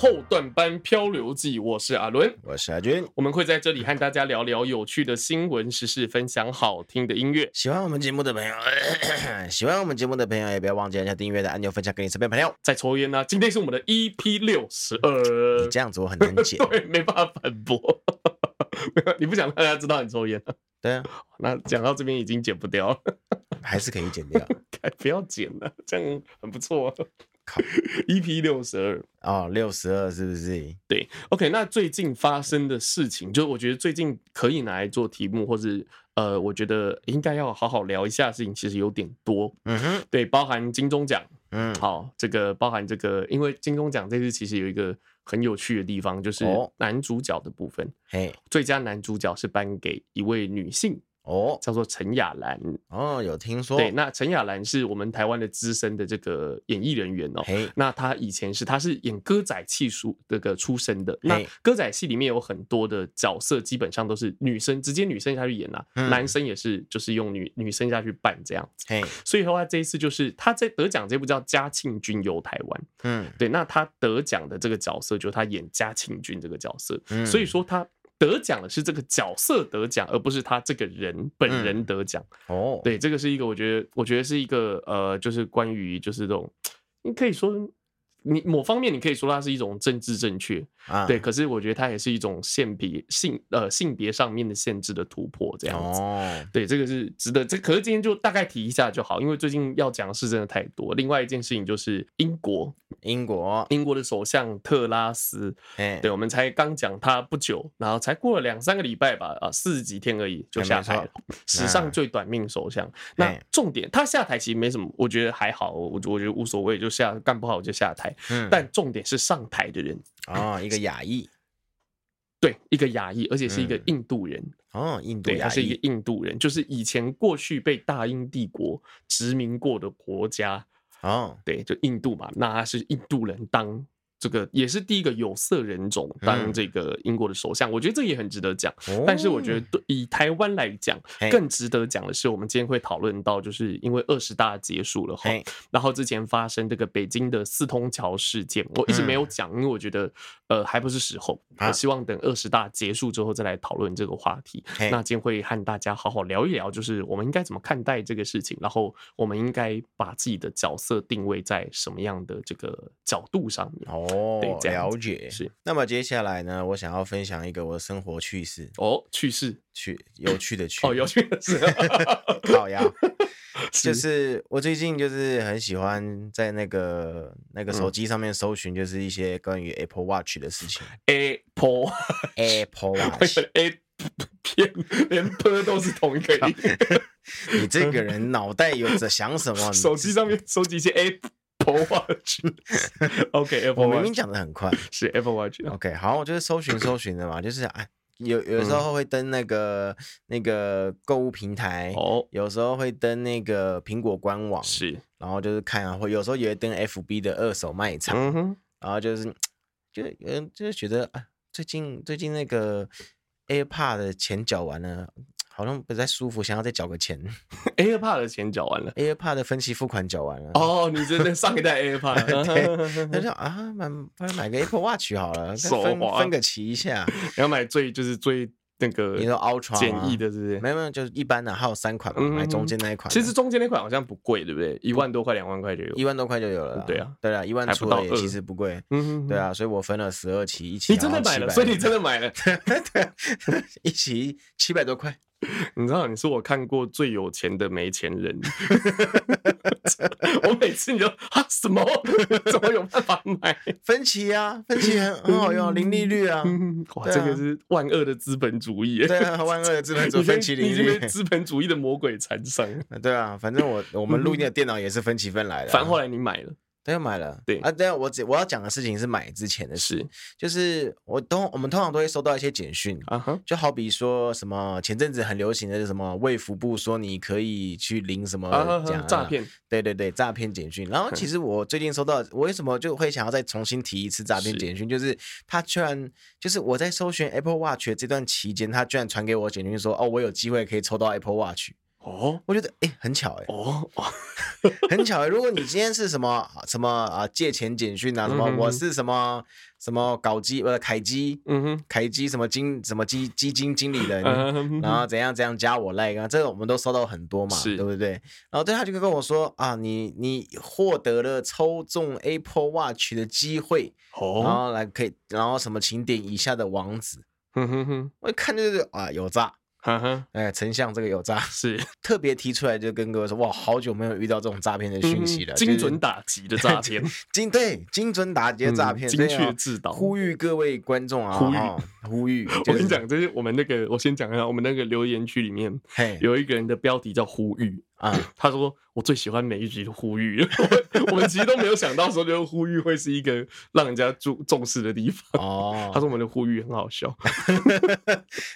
后段班漂流记，我是阿伦，我是阿军，我们会在这里和大家聊聊有趣的新闻时事，分享好听的音乐。喜欢我们节目的朋友，喜欢我们节目的朋友也不要忘记按下订阅的按钮，分享给你身边朋友。在抽烟呢、啊，今天是我们的 EP 六十二，你这样子我很难解，对，没办法反驳。你不想让大家知道你抽烟？对啊，那讲到这边已经剪不掉了，还是可以剪掉，不要剪了，这样很不错。靠，EP 六十二哦，六十二是不是？对，OK。那最近发生的事情，就我觉得最近可以拿来做题目，或是呃，我觉得应该要好好聊一下的事情，其实有点多。嗯哼，对，包含金钟奖，嗯，好，这个包含这个，因为金钟奖这次其实有一个很有趣的地方，就是男主角的部分，嘿，最佳男主角是颁给一位女性。哦，叫做陈雅兰哦，有听说。对，那陈雅兰是我们台湾的资深的这个演艺人员哦。嘿，那她以前是她是演歌仔戏出这个出身的。那歌仔戏里面有很多的角色，基本上都是女生直接女生下去演啊，男生也是就是用女女生下去扮这样子。嘿，所以的话，这一次就是他在得奖这部叫《嘉庆君游台湾》。嗯，对，那他得奖的这个角色就是他演嘉庆君这个角色。嗯，所以说他。得奖的是这个角色得奖，而不是他这个人本人得奖。哦，对，这个是一个我觉得，我觉得是一个呃，就是关于就是这种，你可以说。你某方面你可以说它是一种政治正确啊，对，可是我觉得它也是一种性别性呃性别上面的限制的突破，这样子。哦，对，这个是值得。这可是今天就大概提一下就好，因为最近要讲的事真的太多。另外一件事情就是英国，英国，英国的首相特拉斯，对，我们才刚讲他不久，然后才过了两三个礼拜吧，啊，四十几天而已就下台了，史上最短命首相。那重点，他下台其实没什么，我觉得还好，我我觉得无所谓，就下干不好就下台。嗯，但重点是上台的人哦，一个亚裔，对，一个亚裔，而且是一个印度人哦，印度，他是一个印度人，就是以前过去被大英帝国殖民过的国家哦，对，就印度嘛，那他是印度人当。这个也是第一个有色人种当这个英国的首相，我觉得这也很值得讲。但是我觉得对以台湾来讲，更值得讲的是，我们今天会讨论到，就是因为二十大结束了哈，然后之前发生这个北京的四通桥事件，我一直没有讲，因为我觉得呃还不是时候，我希望等二十大结束之后再来讨论这个话题。那今天会和大家好好聊一聊，就是我们应该怎么看待这个事情，然后我们应该把自己的角色定位在什么样的这个角度上面。哦，了解是。那么接下来呢，我想要分享一个我的生活趣事。哦，趣事，趣，有趣的趣。哦，有趣的事。好呀，就是我最近就是很喜欢在那个那个手机上面搜寻，就是一些关于 Apple Watch 的事情。Apple Apple Watch，A 偏连 P 都是同一个音。你这个人脑袋有着想什么？手机上面收集一些 Apple。Apple Watch，OK，Apple，我明明讲的很快，是 Apple Watch。OK，好，我就是搜寻搜寻的嘛，就是哎，有有时候会登那个那个购物平台，哦，有时候会登那个苹果官网，是，然后就是看啊，会有时候也会登 FB 的二手卖场，然后就是就嗯，就是觉得啊，最近最近那个 AirPod 的钱缴完了。好像不太舒服，想要再缴个钱。AirPod 的钱缴完了，AirPod 的分期付款缴完了。哦，你真的上一代 AirPod？对，他说啊，买买个 Apple Watch 好了，分分个期一下。你要买最就是最。那个你说 Ultra 简易的，是不是？没有没有，就是一般的，还有三款嘛，买中间那一款。其实中间那款好像不贵，对不对？一万多块、两万块就有，一万多块就有了。对啊，对啊，一万出也其实不贵。嗯，对啊，所以我分了十二期，一期你真的买了，所以你真的买了，对，一期七百多块。你知道你是我看过最有钱的没钱人。我每次你就啊什么？怎么有办法买分期啊？分期很很好用，零利率啊！哇，这个是万恶的资本主义。对啊，万恶的资本主义，分期零利率，资本主义的魔鬼缠上。对啊，反正我我们录音的电脑也是分期分来的。反正后来你买了。又买了，对啊，等下我我要讲的事情是买之前的事，就是我通我们通常都会收到一些简讯啊哈，就好比说什么前阵子很流行的什么卫福部说你可以去领什么讲诈骗，对对对，诈骗简讯。然后其实我最近收到，我为什么就会想要再重新提一次诈骗简讯？就是他居然就是我在搜寻 Apple Watch 的这段期间，他居然传给我简讯说，哦，我有机会可以抽到 Apple Watch。哦，我觉得哎、欸，很巧哎，哦，很巧哎。如果你今天是什么什么啊借钱简讯啊，什么、嗯、我是什么什么搞基呃凯基，嗯哼，凯基什么金什么基基金经理人，嗯、然后怎样怎样加我 like 啊，这个我们都收到很多嘛，对不对？然后对他就跟我说啊，你你获得了抽中 Apple Watch 的机会，哦，然后来可以，然后什么请点以下的网址，哼哼哼，我一看就是啊有诈。哈哈，哎，丞相这个有诈是 特别提出来，就跟各位说，哇，好久没有遇到这种诈骗的讯息了，精准打击的诈骗，精对精准打击的诈骗，精确制导，呼吁各位观众啊，呼吁呼吁，我跟你讲，这是我们那个，我先讲一下，我们那个留言区里面，有一个人的标题叫呼吁。啊，他说我最喜欢每一集的呼吁，我们其实都没有想到说，这个呼吁会是一个让人家注重视的地方。哦，他说我们的呼吁很好笑，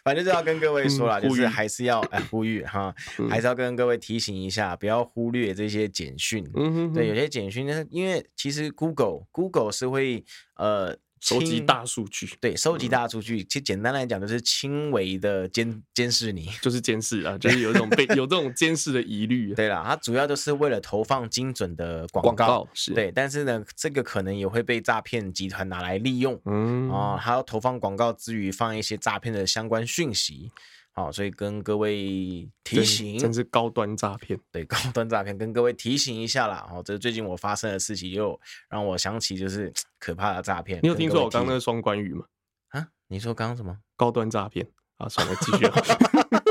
反正就要跟各位说了，就是还是要哎呼吁哈，还是要跟各位提醒一下，不要忽略这些简讯。嗯哼，对，有些简讯呢，因为其实 Google Google 是会呃。收集大数据，对，收集大数据，其实简单来讲就是轻微的监监视你，就是监视啊，就是有一种被有这种监视的疑虑。对啦，它主要就是为了投放精准的广告，是对，但是呢，这个可能也会被诈骗集团拿来利用，嗯，哦，还要投放广告之余放一些诈骗的相关讯息。好，所以跟各位提醒，真是高端诈骗，对，高 端诈骗，跟各位提醒一下啦。哦，这最近我发生的事情，又让我想起就是 可怕的诈骗。你有听说我刚刚那个双关语吗？啊，你说刚刚什么？高端诈骗啊，算了，继续。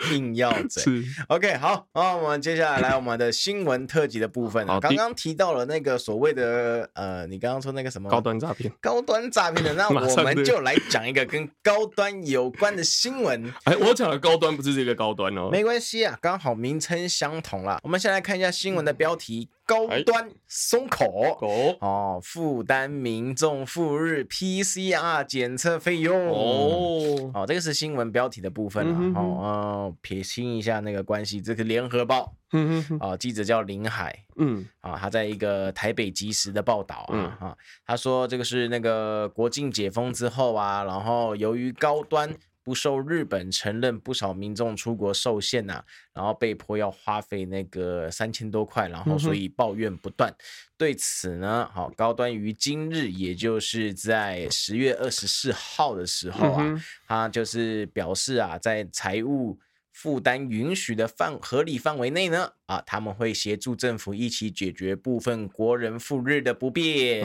硬要嘴 OK 好，那我们接下来来我们的新闻特辑的部分啊。刚刚提到了那个所谓的呃，你刚刚说那个什么高端诈骗，高端诈骗的，那我们就来讲一个跟高端有关的新闻。哎，我讲的高端不是这个高端哦，没关系啊，刚好名称相同啦。我们先来看一下新闻的标题。高端松口。哦，负担民众赴日 PCR 检测费用。哦，哦，这个是新闻标题的部分了。哦，撇清一下那个关系，这个联合报，嗯啊，记者叫林海，嗯，啊，他在一个台北即时的报道啊，哈，他说这个是那个国境解封之后啊，然后由于高端。不受日本承认，不少民众出国受限呐、啊，然后被迫要花费那个三千多块，然后所以抱怨不断。嗯、对此呢，好，高端于今日，也就是在十月二十四号的时候啊，嗯、他就是表示啊，在财务负担允许的范合理范围内呢，啊，他们会协助政府一起解决部分国人赴日的不便，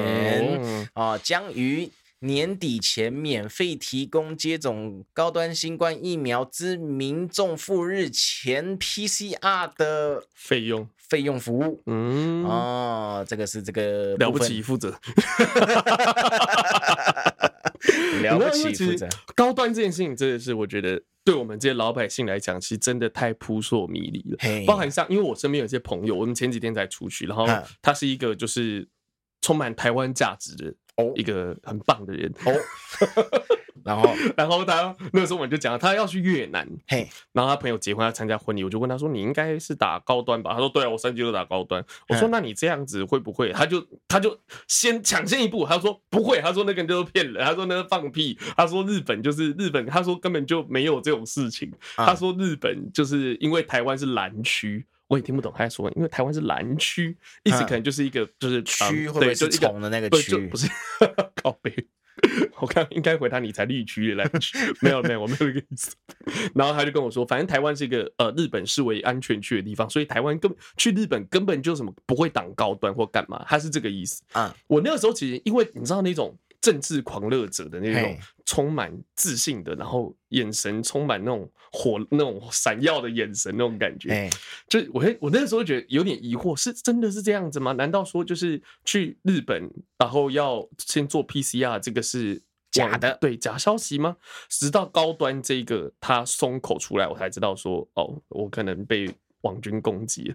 嗯、啊，将于。年底前免费提供接种高端新冠疫苗之民众赴日前 PCR 的费用费用服务。嗯，哦，这个是这个了不起负责，了不起负责。高端这件事情真的是，我觉得对我们这些老百姓来讲，其实真的太扑朔迷离了。包含像，因为我身边有些朋友，我们前几天才出去，然后他是一个就是充满台湾价值的。一个很棒的人哦，然后 然后他那个时候我们就讲他要去越南，嘿，然后他朋友结婚要参加婚礼，我就问他说：“你应该是打高端吧？”他说：“对啊，我三级都打高端。”我说：“那你这样子会不会？”他就他就先抢先一步，他说：“不会。”他说：“那个人就是骗人。”他说：“那个放屁。”他说：“日本就是日本。”他说：“根本就没有这种事情。”他说：“日本就是因为台湾是蓝区。”我也听不懂他在说，因为台湾是蓝区，意思可能就是一个就是区，对，就是虫的那个区，不是靠北。我看应该回答你才绿区的蓝区，没有没有，我没有这个意思。然后他就跟我说，反正台湾是一个呃日本视为安全区的地方，所以台湾根本去日本根本就什么不会挡高端或干嘛，他是这个意思啊。我那个时候其实因为你知道那种。政治狂热者的那种充满自信的，然后眼神充满那种火、那种闪耀的眼神，那种感觉，就我我那个时候觉得有点疑惑，是真的是这样子吗？难道说就是去日本，然后要先做 PCR，这个是假的？对，假消息吗？直到高端这个他松口出来，我才知道说，哦，我可能被。网军攻击，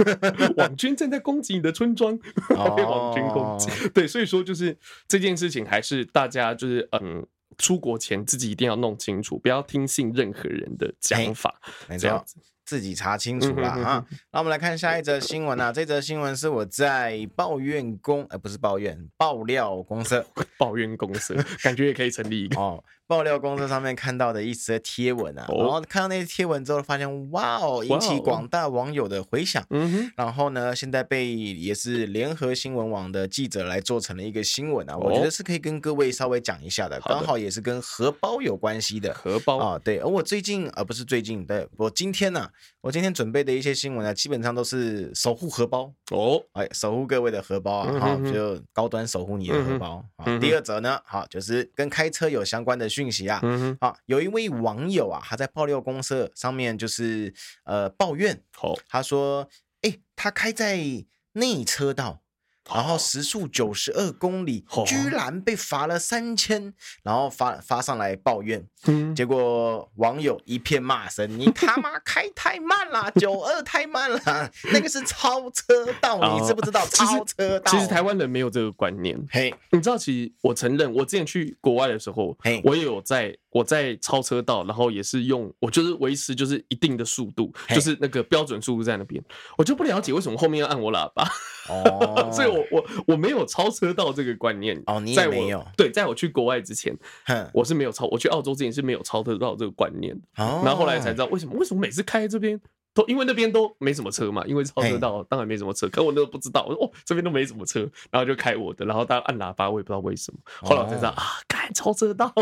网军正在攻击你的村庄，被网军攻击。对，所以说就是这件事情，还是大家就是嗯，出国前自己一定要弄清楚，不要听信任何人的讲法，这样子。自己查清楚了啊。那我们来看下一则新闻啊，这则新闻是我在抱怨公，呃，不是抱怨，爆料公社，抱怨公社，感觉也可以成立一个哦。爆料公社上面看到的一则贴文啊，然后看到那些贴文之后，发现哇哦，引起广大网友的回响。嗯哼，然后呢，现在被也是联合新闻网的记者来做成了一个新闻啊，我觉得是可以跟各位稍微讲一下的，刚好也是跟荷包有关系的。荷包啊，对，而我最近啊不是最近，对，我今天呢，我今天准备的一些新闻呢，基本上都是守护荷包哦，哎，守护各位的荷包啊，哈，就高端守护你的荷包啊。第二则呢，好，就是跟开车有相关的。讯息啊，好，有一位网友啊，他在爆料公社上面就是呃抱怨，哦，他说，哎，他开在内车道。然后时速九十二公里，居然被罚了三千，然后发发上来抱怨，结果网友一片骂声：“你他妈开太慢了，九二太慢了，那个是超车道，你知不知道？超车道。”其实台湾人没有这个观念。嘿，你知道，其实我承认，我之前去国外的时候，我也有在我在超车道，然后也是用我就是维持就是一定的速度，就是那个标准速度在那边，我就不了解为什么后面要按我喇叭。哦，所以我。我我没有超车道这个观念哦，你也没有。对，在我去国外之前，我是没有超。我去澳洲之前是没有超车道这个观念。然后后来才知道为什么？为什么每次开这边？都因为那边都没什么车嘛，因为超车道当然没什么车，可我那都不知道。我说哦，这边都没什么车，然后就开我的，然后大家按喇叭，我也不知道为什么。后来我才知道啊，开超车道。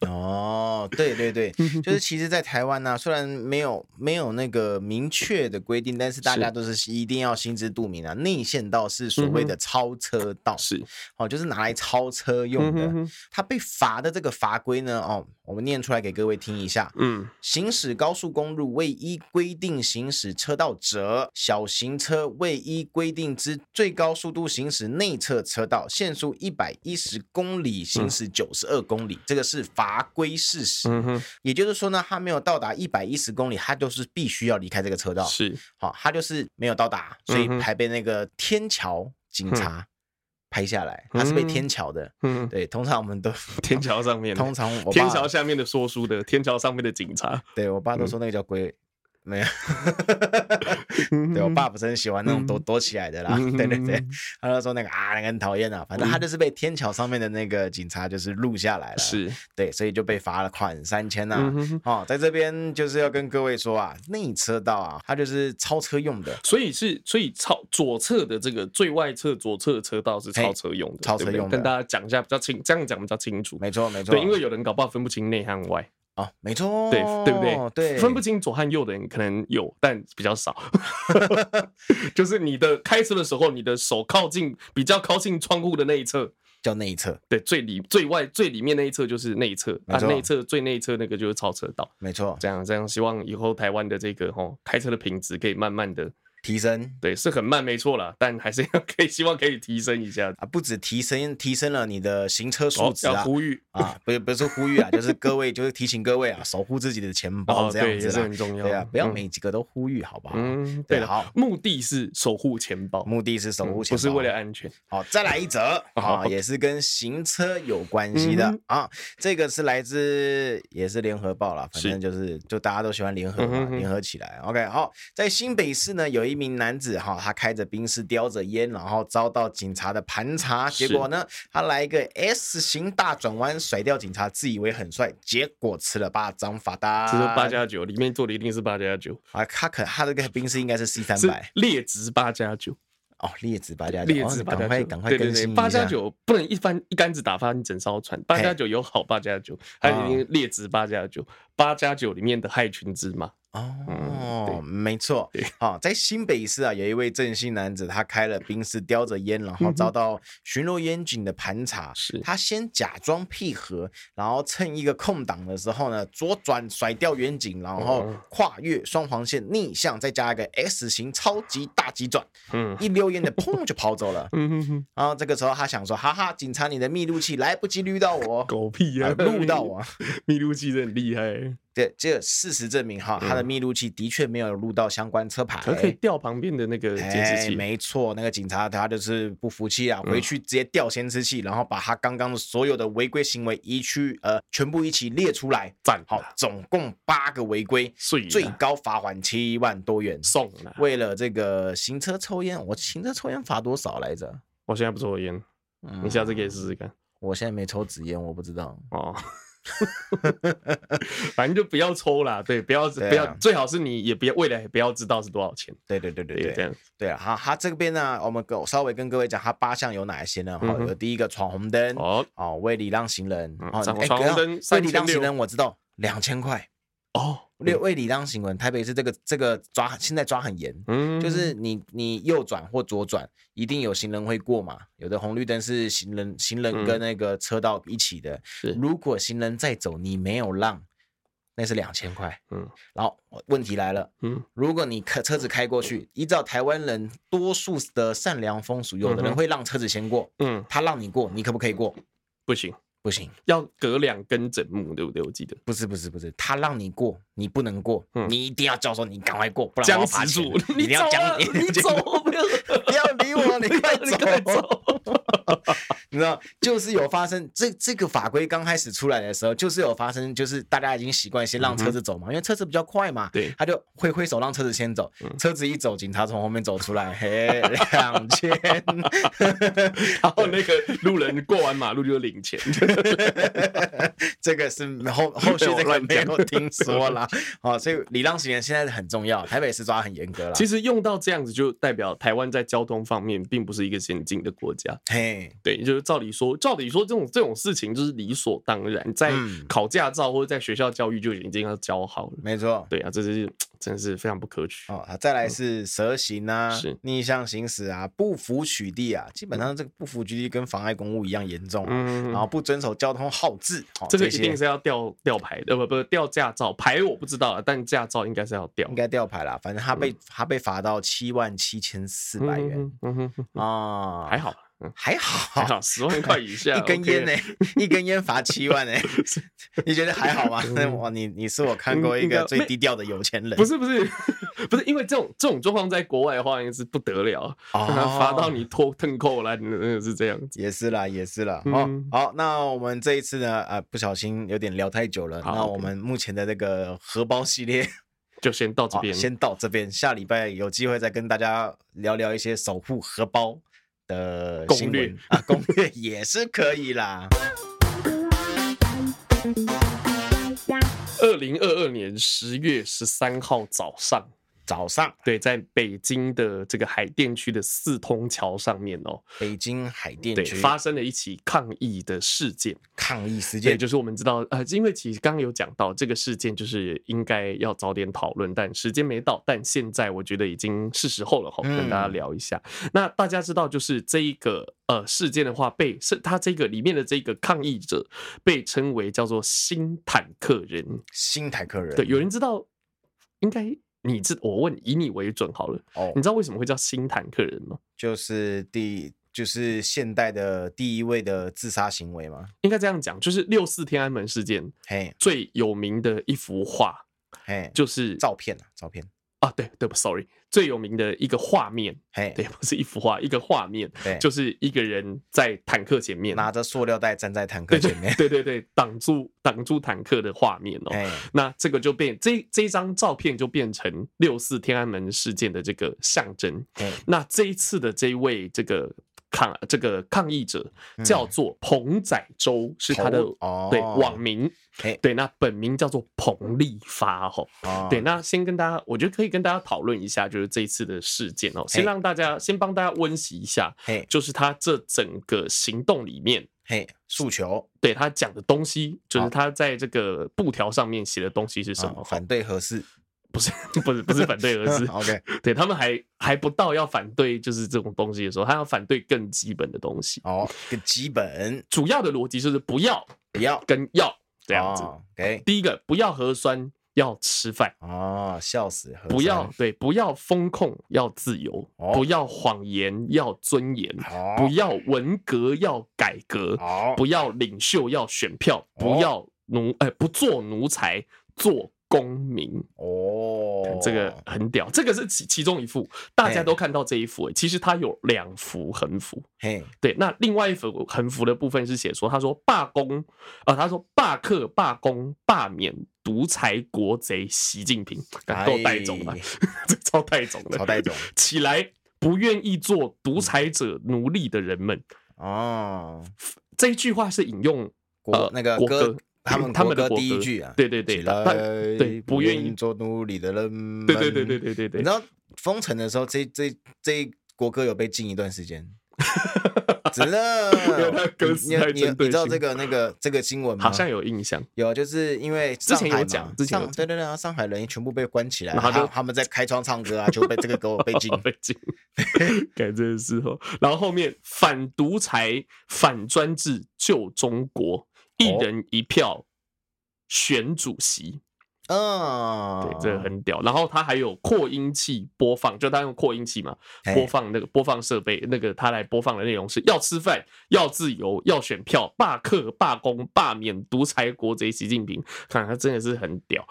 哦，对对对，就是其实，在台湾呢，虽然没有没有那个明确的规定，但是大家都是一定要心知肚明啊。内线道是所谓的超车道，是哦，就是拿来超车用的。他被罚的这个法规呢，哦，我们念出来给各位听一下。嗯，行驶高速公路未依规定行驶车道者，小型车未依规定之最高速度行驶内侧车道，限速一百一十公里，行驶九十二公里，嗯、这个是法规事实。嗯、也就是说呢，他没有到达一百一十公里，他就是必须要离开这个车道。是，好，他就是没有到达，所以还被那个天桥警察拍下来，嗯、他是被天桥的。嗯，对，通常我们都 天桥上面，通常天桥下面的说书的，天桥上面的警察。对我爸都说那个叫龟。没有，对我爸不是很喜欢那种躲躲起来的啦。对对对，他就说那个啊，那个很讨厌啊。反正他就是被天桥上面的那个警察就是录下来了，是对，所以就被罚了款三千呐。哦，在这边就是要跟各位说啊，内车道啊，它就是超车用的，所以是所以超左侧的这个最外侧左侧的车道是超车用的，超车用的。跟大家讲一下比较清，这样讲比较清楚。没错没错，对，因为有人搞不好分不清内和外。哦，没错，对对不对？对，分不清左和右的人可能有，但比较少。就是你的开车的时候，你的手靠近比较靠近窗户的那一侧叫内侧，对，最里最外最里面那一侧就是内侧，啊，内侧最内侧那个就是超车道，没错。这样这样，希望以后台湾的这个哦开车的品质可以慢慢的。提升。对，是很慢没错了，但还是要可以 希望可以提升一下。啊，不止提升提升了你的行车素质啊，要呼吁。啊，不是不是呼吁啊，就是各位就是提醒各位啊，守护自己的钱包这样子是很重要，对啊，不要每几个都呼吁，好不好？嗯，对的，好，目的是守护钱包，目的是守护钱包，不是为了安全。好，再来一则 啊，也是跟行车有关系的啊，这个是来自也是联合报啦，反正就是就大家都喜欢联合嘛，联合起来。OK，好，在新北市呢，有一名男子哈。他开着宾士，叼着烟，然后遭到警察的盘查，结果呢，他来一个 S 型大转弯，甩掉警察，自以为很帅，结果吃了八张罚单。这是八加九，里面坐的一定是八加九啊！他可他这个宾士应该是 C 三百，劣质八加九哦，劣质八加九，劣质八加九，赶快赶快更新八加九不能一翻一竿子打翻一整艘船，八加九有好八加九，还有劣质八加九，八加九里面的害群之马。哦，没错，好，在新北市啊，有一位郑姓男子，他开了宾士，叼着烟，然后遭到巡逻员警的盘查。是，他先假装配合，然后趁一个空档的时候呢，左转甩掉员警，然后跨越双黄线逆向，再加一个 S 型超级大急转，嗯，一溜烟的砰就跑走了。嗯哼哼，然后这个时候他想说，哈哈，警察你的密录器来不及录到我，狗屁啊，录到我，密录器真的很厉害。对，这事实证明哈，他的密录器的确没有录到相关车牌，可可以调旁边的那个监视器。没错，那个警察他就是不服气啊，回去直接调监视器，然后把他刚刚的所有的违规行为一去呃全部一起列出来，赞好，总共八个违规，最高罚款七万多元，送了。为了这个行车抽烟，我行车抽烟罚多少来着？我现在不抽烟，你下次可以试试看。我现在没抽纸烟，我不知道哦。反正就不要抽啦，对，不要不要，最好是你也不要，未来也不要知道是多少钱。对对对对对，这样对啊。好，他这边呢，我们稍微跟各位讲，他八项有哪一些呢？好，有第一个闯红灯，哦哦，为礼让行人，哦，闯红灯，为礼让行人我知道，两千块。哦，未未礼让行人，台北市这个这个抓现在抓很严，嗯，就是你你右转或左转，一定有行人会过嘛，有的红绿灯是行人行人跟那个车道一起的，是，如果行人在走，你没有让，那是两千块，嗯，然后问题来了，嗯，如果你开车子开过去，依照台湾人多数的善良风俗，有的人会让车子先过，嗯，他让你过，你可不可以过？不行。不行，要隔两根枕木，对不对？我记得。不是，不是，不是，他让你过，你不能过，嗯、你一定要叫说你赶快过，不然我要罚钱。你一定要讲，你走，不要。不要理我，你快走，你知道，就是有发生这这个法规刚开始出来的时候，就是有发生，就是大家已经习惯先让车子走嘛，因为车子比较快嘛，对，他就挥挥手让车子先走，车子一走，警察从后面走出来，嘿，两千，然后那个路人过完马路就领钱，这个是后后续这个没有听说啦，哦，所以礼让行人现在很重要，台北市抓很严格了。其实用到这样子，就代表台湾在交通方面并不是一个先进的国家，嘿，对，就是。照理说，照理说，这种这种事情就是理所当然，在考驾照或者在学校教育就已经要教好了。没错，对啊，这是真是非常不可取哦。再来是蛇行啊，是逆向行驶啊，不服取缔啊，基本上这个不服取缔跟妨碍公务一样严重。嗯，然后不遵守交通号志，这个一定是要吊吊牌的，不不吊驾照牌我不知道啊，但驾照应该是要吊，应该吊牌啦。反正他被他被罚到七万七千四百元。嗯哼啊，还好。还好，还好，十万块以下，一根烟呢？一根烟罚七万呢？你觉得还好吗？那我你你是我看过一个最低调的有钱人。不是不是不是，因为这种这种状况在国外的话，应该是不得了，罚到你脱腾扣来，是这样子。也是啦，也是啦。好，好，那我们这一次呢，呃，不小心有点聊太久了。那我们目前的这个荷包系列 就先到这边，先到这边。下礼拜有机会再跟大家聊聊一些守护荷包的攻略啊，攻略也是可以啦。二零二二年十月十三号早上。早上，对，在北京的这个海淀区的四通桥上面哦，北京海淀区发生了一起抗议的事件。抗议事件就是我们知道，呃，因为其实刚刚有讲到这个事件，就是应该要早点讨论，但时间没到。但现在我觉得已经是时候了哈，跟大家聊一下。嗯、那大家知道，就是这一个呃事件的话，被是它这个里面的这个抗议者被称为叫做新坦克人。新坦克人，对，有人知道应该。你这我问以你为准好了哦，你知道为什么会叫新坦克人吗？就是第就是现代的第一位的自杀行为吗？应该这样讲，就是六四天安门事件，嘿，最有名的一幅画，嘿，就是照片啊，照片。啊，对对不，sorry，最有名的一个画面，哎，对，不是一幅画，一个画面，对，就是一个人在坦克前面。拿着塑料袋站在坦克前面，对对对，挡住挡住坦克的画面哦，那这个就变这这张照片就变成六四天安门事件的这个象征，那这一次的这一位这个。抗这个抗议者叫做彭载洲，是他的对网名。对，那本名叫做彭立发。吼，对，那先跟大家，我觉得可以跟大家讨论一下，就是这一次的事件哦。先让大家先帮大家温习一下，就是他这整个行动里面，嘿，诉求，对他讲的东西，就是他在这个布条上面写的东西是什么？反对核四。不是 不是不是反对而是，OK，对他们还还不到要反对就是这种东西的时候，他要反对更基本的东西。哦，更基本。主要的逻辑就是不要不要。跟要这样子，OK，第一个不要核酸要吃饭。哦，笑死，不要对不要风控要自由，不要谎言要尊严，不要文革要改革，不要领袖要选票，不要奴哎不做奴才。做公民。哦，这个很屌，这个是其其中一幅，大家都看到这一幅，其实它有两幅横幅，嘿，对，那另外一幅横幅的部分是写说，他说罢工啊，他说罢课、罢工、罢免独裁国贼习近平，够带种了，这 超带种的，超带种，起来，不愿意做独裁者奴隶的人们。哦，这一句话是引用国那个国歌。他们他们的第一句啊，对对对，但对不愿意做奴隶的人，对对对对对对对。你知道封城的时候，这这这国歌有被禁一段时间，真的。你你你知道这个那个这个新闻吗？好像有印象，有就是因为之前有讲，之前对对对，上海人全部被关起来，然后就他们在开窗唱歌啊，就被这个歌 被禁被禁。改这个时候，然后后面反独裁、反专制、救中国。一人一票选主席，啊，对，这个很屌。然后他还有扩音器播放，就他用扩音器嘛，播放那个播放设备，那个他来播放的内容是要吃饭，要自由，要选票，罢课、罢工、罢免独裁国贼习近平。看他真的是很屌，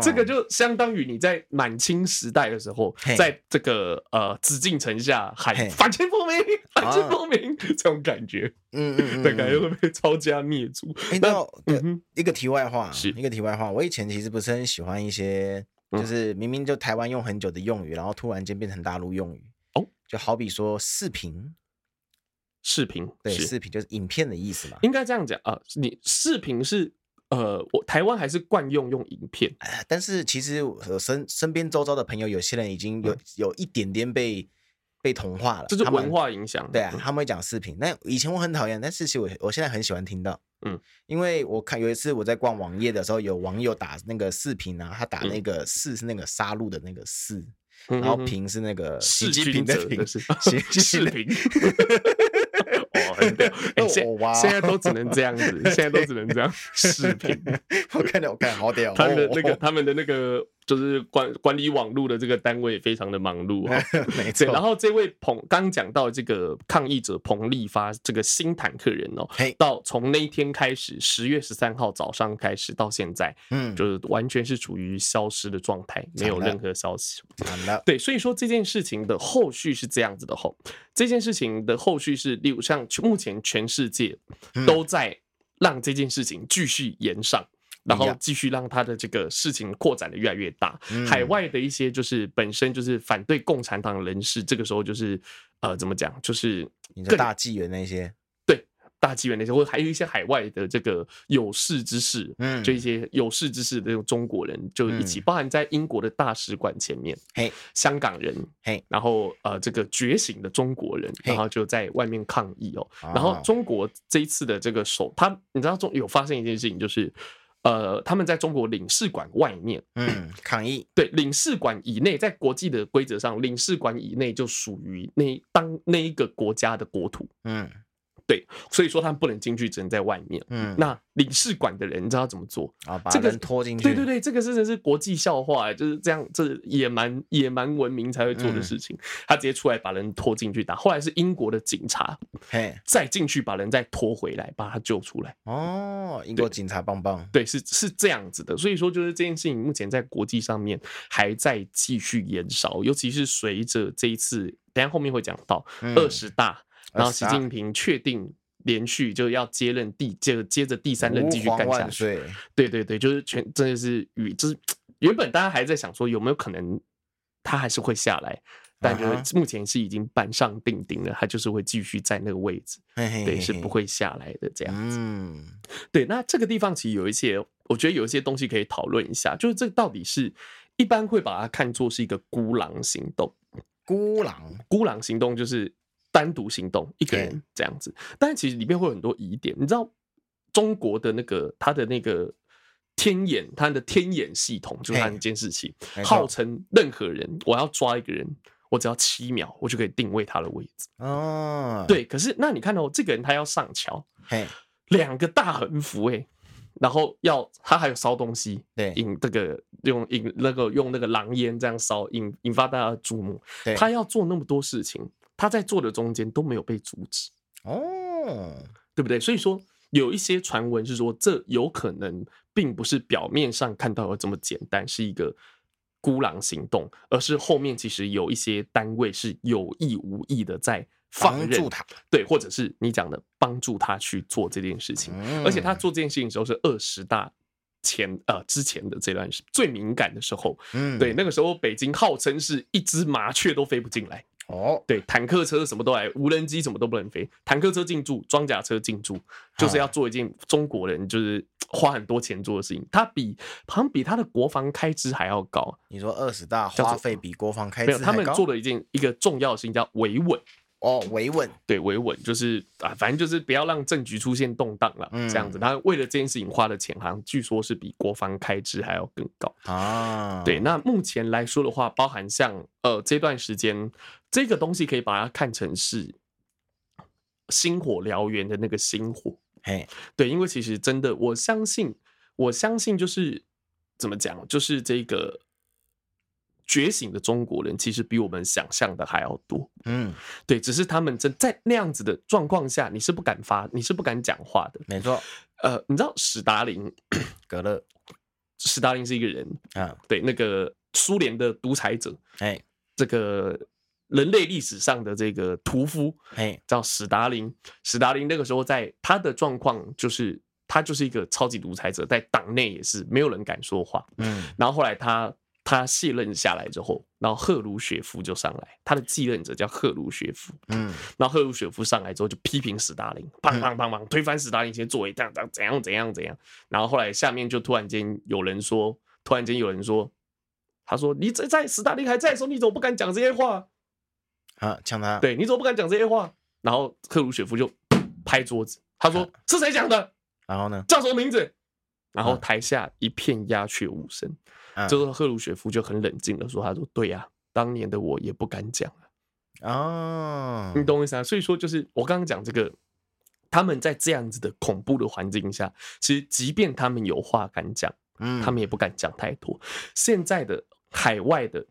这个就相当于你在满清时代的时候，在这个呃紫禁城下喊反清复明。反清复明 这种感觉，嗯嗯嗯，的感觉会被抄家灭族。哎，那一个题外话，是一个题外话。我以前其实不是很喜欢一些，就是明明就台湾用很久的用语，然后突然间变成大陆用语。哦，就好比说视频，视频，对，视频就是影片的意思嘛。应该这样讲啊，你视频是呃，我台湾还是惯用用影片。但是其实我身身边周遭的朋友，有些人已经有有一点点被。被同化了，这是文化影响。对啊，他们会讲视频。那以前我很讨厌，但是其实我我现在很喜欢听到。嗯，因为我看有一次我在逛网页的时候，有网友打那个视频啊，他打那个“视”是那个杀戮的那个“视”，然后“平”是那个习 近平的“平”，视频。哦，很屌！哎，现现在都只能这样子，现在都只能这样 视频。我看到，我看好屌。他们的那个，他们的那个，就是管管理网络的这个单位，非常的忙碌哈。没错。然后这位彭刚讲到这个抗议者彭立发这个新坦克人哦，到从那一天开始，十月十三号早上开始到现在，嗯，就是完全是处于消失的状态，没有任何消息。对，所以说这件事情的后续是这样子的吼，这件事情的后续是，例如像。目前全世界都在让这件事情继续延上，然后继续让他的这个事情扩展的越来越大。海外的一些就是本身就是反对共产党人士，这个时候就是呃，怎么讲，就是你的大纪元那些。大纪元那些，或者还有一些海外的这个有识之士，嗯，就一些有识之士的这种中国人，就一起，包含在英国的大使馆前面，嘿，香港人，嘿，然后呃，这个觉醒的中国人，然后就在外面抗议哦。然后中国这一次的这个手，他你知道中有发生一件事情，就是呃，他们在中国领事馆外面，嗯，抗议，对，领事馆以内，在国际的规则上，领事馆以内就属于那当那一个国家的国土，嗯。对，所以说他们不能进去，只能在外面。嗯，那领事馆的人，你知道怎么做？啊，把人拖进去。对对对，这个真的是国际笑话，就是这样，这野蛮野蛮文明才会做的事情。他直接出来把人拖进去打，后来是英国的警察，嘿，再进去把人再拖回来，把他救出来。哦，英国警察棒棒。对，是是这样子的。所以说，就是这件事情目前在国际上面还在继续延烧，尤其是随着这一次，等下后面会讲到二十大。然后习近平确定连续就要接任第接接着第三任继续干下去，对对对，就是全真的是与就是原本大家还在想说有没有可能他还是会下来，但就是目前是已经板上钉钉了，他就是会继续在那个位置，对，是不会下来的这样子。嗯，对，那这个地方其实有一些，我觉得有一些东西可以讨论一下，就是这到底是一般会把它看作是一个孤狼行动，孤狼孤狼行动就是。单独行动，一个人这样子，但是其实里面会有很多疑点。你知道中国的那个他的那个天眼，他的天眼系统就是他的监视器，号称任何人我要抓一个人，我只要七秒，我就可以定位他的位置。哦，对。可是那你看到这个人他要上桥，两个大横幅哎，然后要他还有烧东西，对，引这个用引那个用那个狼烟这样烧，引引发大家的注目。他要做那么多事情。他在做的中间都没有被阻止哦，对不对？所以说有一些传闻是说，这有可能并不是表面上看到的这么简单，是一个孤狼行动，而是后面其实有一些单位是有意无意的在放任他，对，或者是你讲的帮助他去做这件事情，而且他做这件事情的时候是二十大。前呃之前的这段是最敏感的时候，嗯，对，那个时候北京号称是一只麻雀都飞不进来哦，对，坦克车什么都来，无人机什么都不能飞，坦克车进驻，装甲车进驻，就是要做一件中国人就是花很多钱做的事情，他比好像比他的国防开支还要高。你说二十大花费比国防开支？没有，他们做了一件一个重要的事情叫维稳。哦，维稳，对，维稳就是啊，反正就是不要让政局出现动荡了，嗯、这样子。他为了这件事情花的钱，好像据说是比国防开支还要更高啊。对，那目前来说的话，包含像呃这段时间这个东西，可以把它看成是星火燎原的那个星火。嘿，对，因为其实真的，我相信，我相信就是怎么讲，就是这个。觉醒的中国人其实比我们想象的还要多，嗯，对，只是他们真在那样子的状况下，你是不敢发，你是不敢讲话的，没错。呃，你知道史达林，格勒，史达林是一个人啊，对，那个苏联的独裁者，哎，这个人类历史上的这个屠夫，哎，叫史达林。史达林那个时候在他的状况就是他就是一个超级独裁者，在党内也是没有人敢说话，嗯，然后后来他。他卸任下来之后，然后赫鲁雪夫就上来，他的继任者叫赫鲁雪夫。嗯，然后赫鲁雪夫上来之后就批评史达林，砰砰砰砰，推翻史达林一些作为，这样这样怎样怎样怎样。然后后来下面就突然间有人说，突然间有人说，他说你在在史达林还在的时候，你怎么不敢讲这些话？啊，呛他？对，你怎么不敢讲这些话？然后赫鲁雪夫就拍桌子，他说是谁讲的？然后呢？叫什么名字？然后台下一片鸦雀无声。这时候赫鲁雪夫就很冷静的说：“他说对呀、啊，当年的我也不敢讲啊，你懂我意思啊？所以说，就是我刚刚讲这个，他们在这样子的恐怖的环境下，其实即便他们有话敢讲，嗯他们也不敢讲太多。现在的海外的，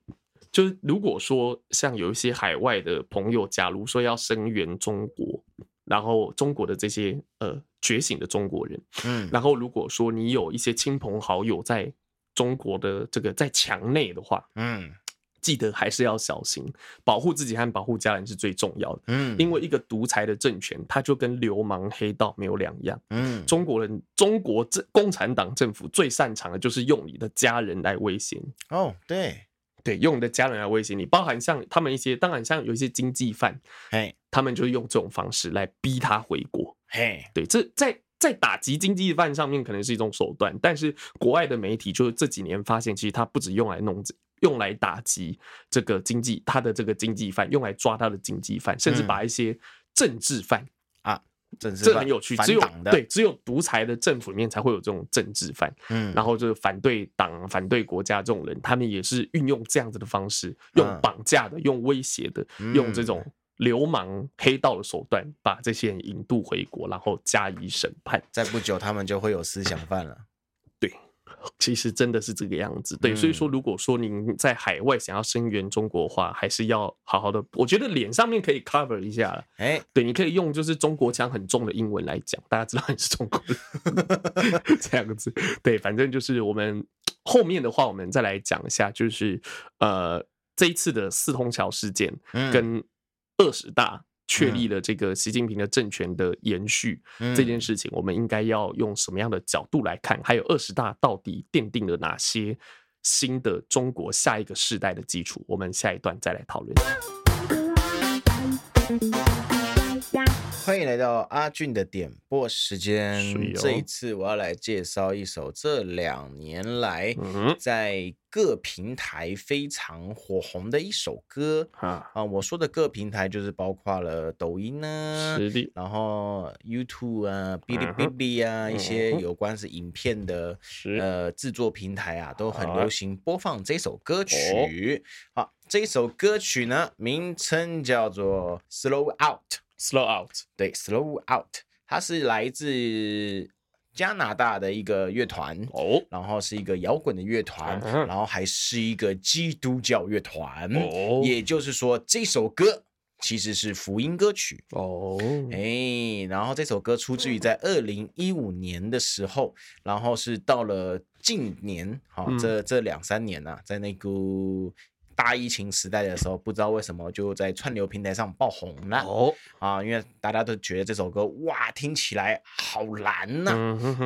就是如果说像有一些海外的朋友，假如说要声援中国，然后中国的这些呃觉醒的中国人，嗯，然后如果说你有一些亲朋好友在。中国的这个在墙内的话，嗯，记得还是要小心，保护自己和保护家人是最重要的。嗯，因为一个独裁的政权，它就跟流氓黑道没有两样。嗯，中国人，中国政共产党政府最擅长的就是用你的家人来威胁你。哦，对，对，用你的家人来威胁你，包含像他们一些，当然像有一些经济犯，哎，他们就用这种方式来逼他回国。嘿，对，这在。在打击经济犯上面可能是一种手段，但是国外的媒体就是这几年发现，其实他不止用来弄，用来打击这个经济，他的这个经济犯，用来抓他的经济犯，甚至把一些政治犯、嗯、啊，政治犯，这很有趣，只有对，只有独裁的政府里面才会有这种政治犯，嗯，然后就是反对党、反对国家这种人，他们也是运用这样子的方式，用绑架的、用威胁的、用这种。流氓黑道的手段，把这些人引渡回国，然后加以审判。再不久，他们就会有思想犯了。对，其实真的是这个样子。对，嗯、所以说，如果说您在海外想要声援中国的话，还是要好好的。我觉得脸上面可以 cover 一下了。哎、欸，对，你可以用就是中国腔很重的英文来讲，大家知道你是中国人。这样子，对，反正就是我们后面的话，我们再来讲一下，就是呃，这一次的四通桥事件跟。嗯二十大确立了这个习近平的政权的延续这件事情，我们应该要用什么样的角度来看？还有二十大到底奠定了哪些新的中国下一个世代的基础？我们下一段再来讨论。欢迎来到阿俊的点播时间。哦、这一次我要来介绍一首这两年来在各平台非常火红的一首歌。啊、嗯，我说的各平台就是包括了抖音呢、然后 YouTube 啊、哔哩哔哩啊，一些有关是影片的呃制作平台啊，都很流行播放这首歌曲。好、哦，这首歌曲呢，名称叫做 Slow Out。Slow Out，对，Slow Out，它是来自加拿大的一个乐团哦，然后是一个摇滚的乐团，然后还是一个基督教乐团哦，也就是说这首歌其实是福音歌曲哦，哎，然后这首歌出自于在二零一五年的时候，然后是到了近年，好、哦，这这两三年呐、啊，在那个大疫情时代的时候，不知道为什么就在串流平台上爆红了。哦。啊，因为大家都觉得这首歌哇，听起来好蓝呐。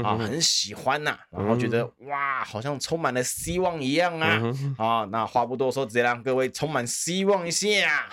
啊，很喜欢呐，然后觉得哇，好像充满了希望一样啊。啊，那话不多说，直接让各位充满希望一下。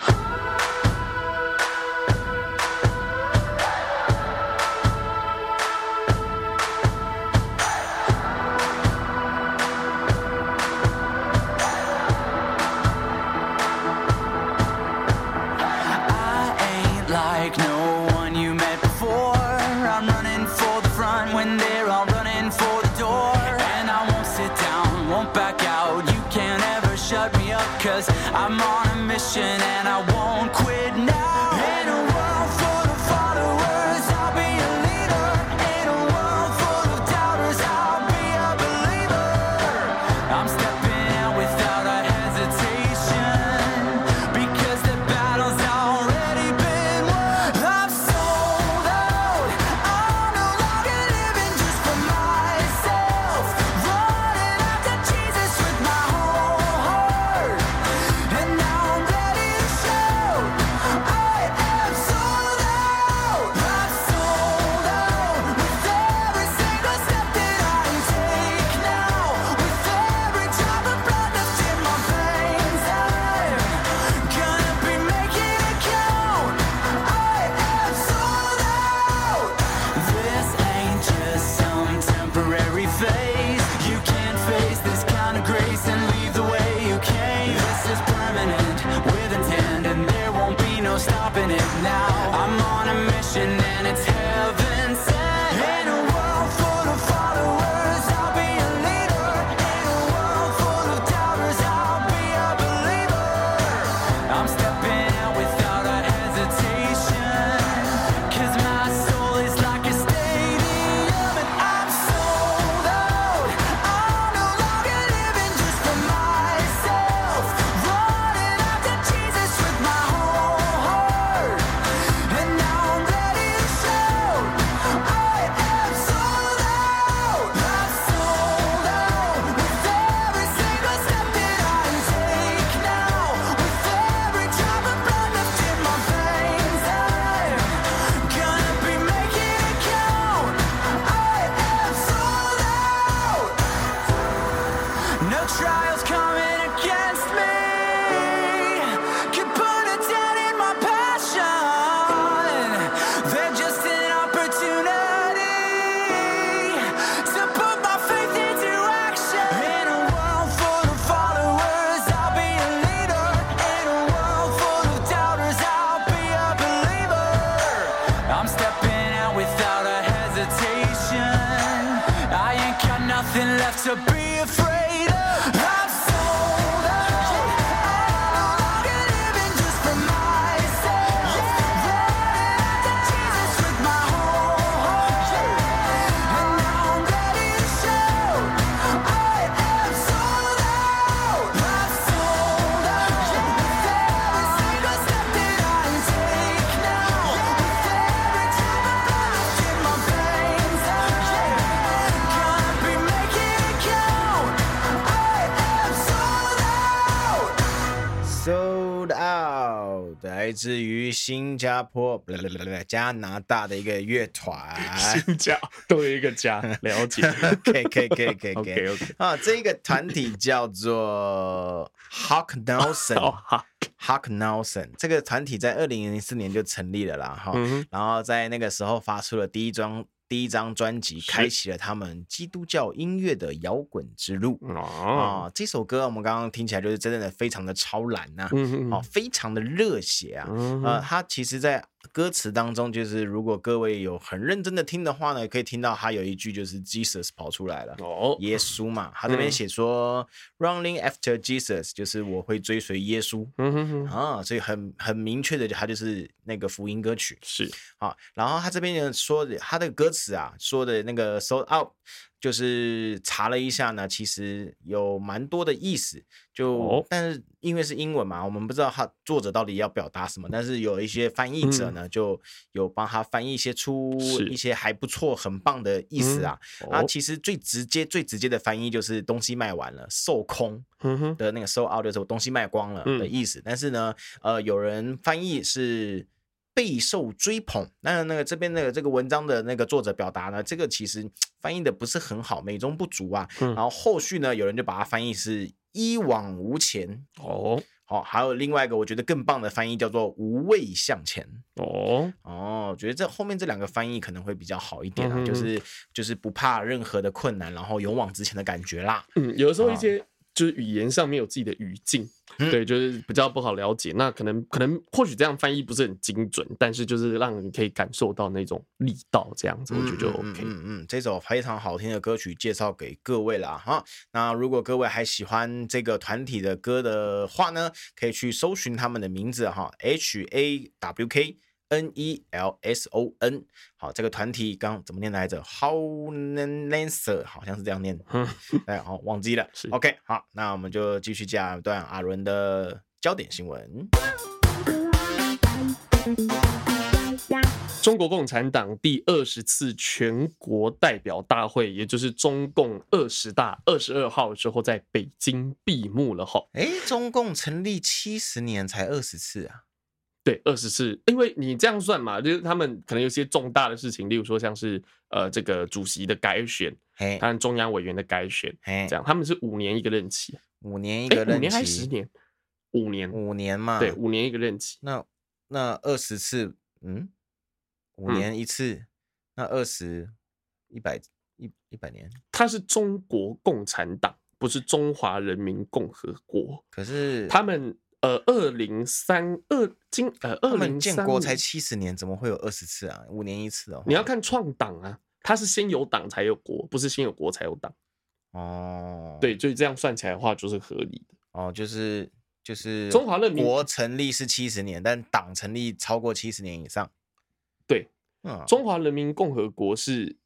加坡不不不不加拿大的一个乐团，新加都有一个家，了解，可以可以可以可以可以。啊，这个团体叫做 Hawk Nelson，Hawk Nelson，这个团体在二零零四年就成立了啦，哈，然后在那个时候发出了第一张。第一张专辑开启了他们基督教音乐的摇滚之路啊！这首歌我们刚刚听起来就是真正的非常的超燃呐，哦，非常的热血啊！呃，它其实，在歌词当中，就是如果各位有很认真的听的话呢，可以听到他有一句就是 Jesus 跑出来了哦，耶稣嘛，他这边写说 Running after Jesus，就是我会追随耶稣，嗯哼哼啊，所以很很明确的，他就是那个福音歌曲是啊。然后他这边呢说的他的歌词啊，说的那个 sold out。就是查了一下呢，其实有蛮多的意思。就、哦、但是因为是英文嘛，我们不知道他作者到底要表达什么。但是有一些翻译者呢，嗯、就有帮他翻译一些出一些还不错、很棒的意思啊。那、嗯哦、其实最直接、最直接的翻译就是东西卖完了，售空的那个 sold out 的时候，东西卖光了的意思。嗯、但是呢，呃，有人翻译是。备受追捧，那那个这边那个这个文章的那个作者表达呢，这个其实 翻译的不是很好，美中不足啊。嗯、然后后续呢，有人就把它翻译是一往无前哦，好、哦，还有另外一个我觉得更棒的翻译叫做无畏向前哦哦，我觉得这后面这两个翻译可能会比较好一点啊，嗯、就是就是不怕任何的困难，然后勇往直前的感觉啦。嗯，有的时候一些。哦就是语言上面有自己的语境，嗯、对，就是比较不好了解。那可能可能或许这样翻译不是很精准，但是就是让你可以感受到那种力道，这样子我觉得就 OK。嗯嗯，嗯，这首非常好听的歌曲介绍给各位了哈。那如果各位还喜欢这个团体的歌的话呢，可以去搜寻他们的名字哈，H A W K。N E L S O N，好，这个团体刚怎么念来着？Howlancer，好像是这样念。哎，好，忘记了。是 OK，好，那我们就继续讲一段阿伦的焦点新闻。中国共产党第二十次全国代表大会，也就是中共二十大，二十二号之后在北京闭幕了。哈，哎，中共成立七十年才二十次啊。对，二十次，因为你这样算嘛，就是他们可能有些重大的事情，例如说像是呃这个主席的改选，还有中央委员的改选，这样他们是五年一个任期，五年一个任期，五年还是十年？五年，五年嘛，对，五年一个任期。那那二十次，嗯，五年一次，嗯、那二十一百一一百年，他是中国共产党，不是中华人民共和国，可是他们。呃，二零三二今呃，二零建国才七十年，怎么会有二十次啊？五年一次哦。你要看创党啊，它是先有党才有国，不是先有国才有党。哦，对，所以这样算起来的话，就是合理的。哦，就是就是中华人民国成立是七十年，但党成立超过七十年以上。对，嗯，中华人民共和国是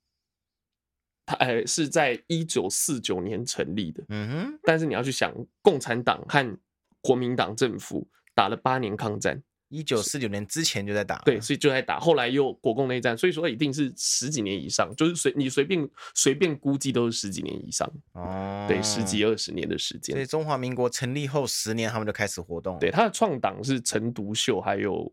它呃是在一九四九年成立的。嗯哼，但是你要去想共产党和国民党政府打了八年抗战，一九四九年之前就在打，对，所以就在打。后来又国共内战，所以说一定是十几年以上，就是随你随便随便估计都是十几年以上哦，对，十几二十年的时间。所以中华民国成立后十年，他们就开始活动。对，他的创党是陈独秀，还有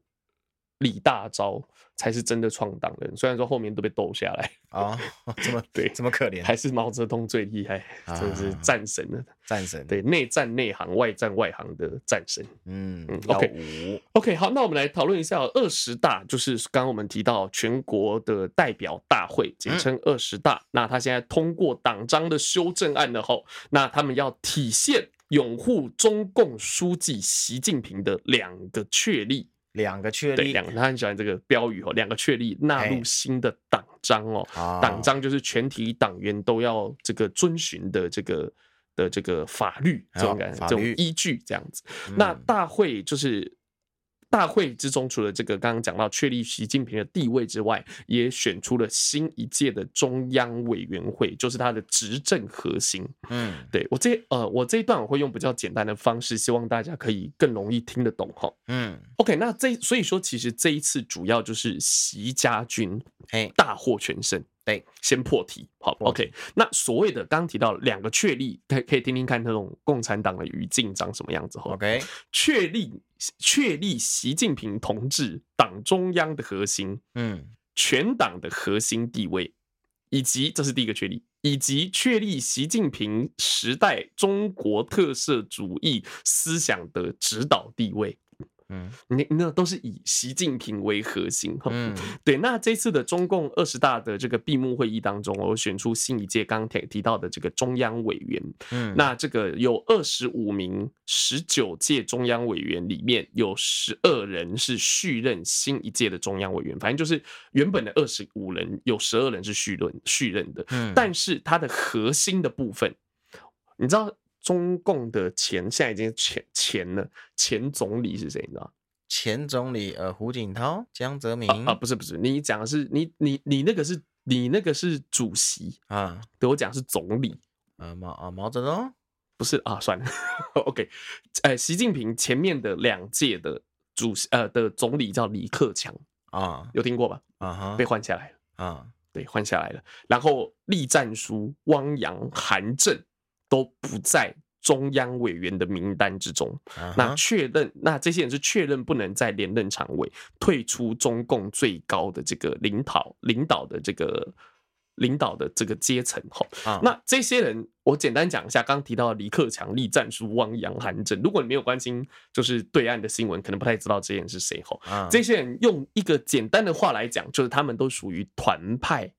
李大钊。才是真的创党人，虽然说后面都被斗下来啊，这么对，这么可怜，还是毛泽东最厉害，真的是战神了，战神，对，内战内行，外战外行的战神。嗯，OK OK，好，那我们来讨论一下二十大，就是刚刚我们提到全国的代表大会，简称二十大。嗯、那他现在通过党章的修正案了后，那他们要体现拥护中共书记习近平的两个确立。两个确立，两个他很喜欢这个标语哦。两个确立纳入新的党章哦，党章就是全体党员都要这个遵循的这个的这个法律这种感觉，这种依据这样子。那大会就是。大会之中，除了这个刚刚讲到确立习近平的地位之外，也选出了新一届的中央委员会，就是他的执政核心。嗯，对我这呃，我这一段我会用比较简单的方式，希望大家可以更容易听得懂哈。嗯，OK，那这所以说，其实这一次主要就是习家军大获全胜。对，先破题，好，OK。那所谓的刚刚提到两个确立，可可以听听看那种共产党的语境长什么样子，OK。确立确立习近平同志党中央的核心，嗯，全党的核心地位，以及这是第一个确立，以及确立习近平时代中国特色主义思想的指导地位。嗯，你那都是以习近平为核心哈。嗯，对。那这次的中共二十大的这个闭幕会议当中，我选出新一届刚提提到的这个中央委员。嗯，那这个有二十五名十九届中央委员里面有十二人是续任新一届的中央委员，反正就是原本的二十五人有十二人是续任续任的。嗯，但是它的核心的部分，你知道？中共的前现在已经前前了，前总理是谁？你知道？前总理呃，胡锦涛、江泽民啊，啊，不是不是，你讲的是你你你那个是你那个是主席啊，对我讲是总理。啊，毛啊毛泽东不是啊，算了，OK，呃，习近平前面的两届的主席呃的总理叫李克强啊，有听过吧？啊哈，被换下来了啊，对，换下来了。然后栗战书、汪洋、韩正都不在中央委员的名单之中。那确认，那这些人是确认不能再连任常委，退出中共最高的这个领导领导的这个。领导的这个阶层，哈，那这些人，我简单讲一下。刚提到李克强、栗战书、汪洋、韩正，如果你没有关心，就是对岸的新闻，可能不太知道这些人是谁，哈。这些人用一个简单的话来讲，就是他们都属于团派。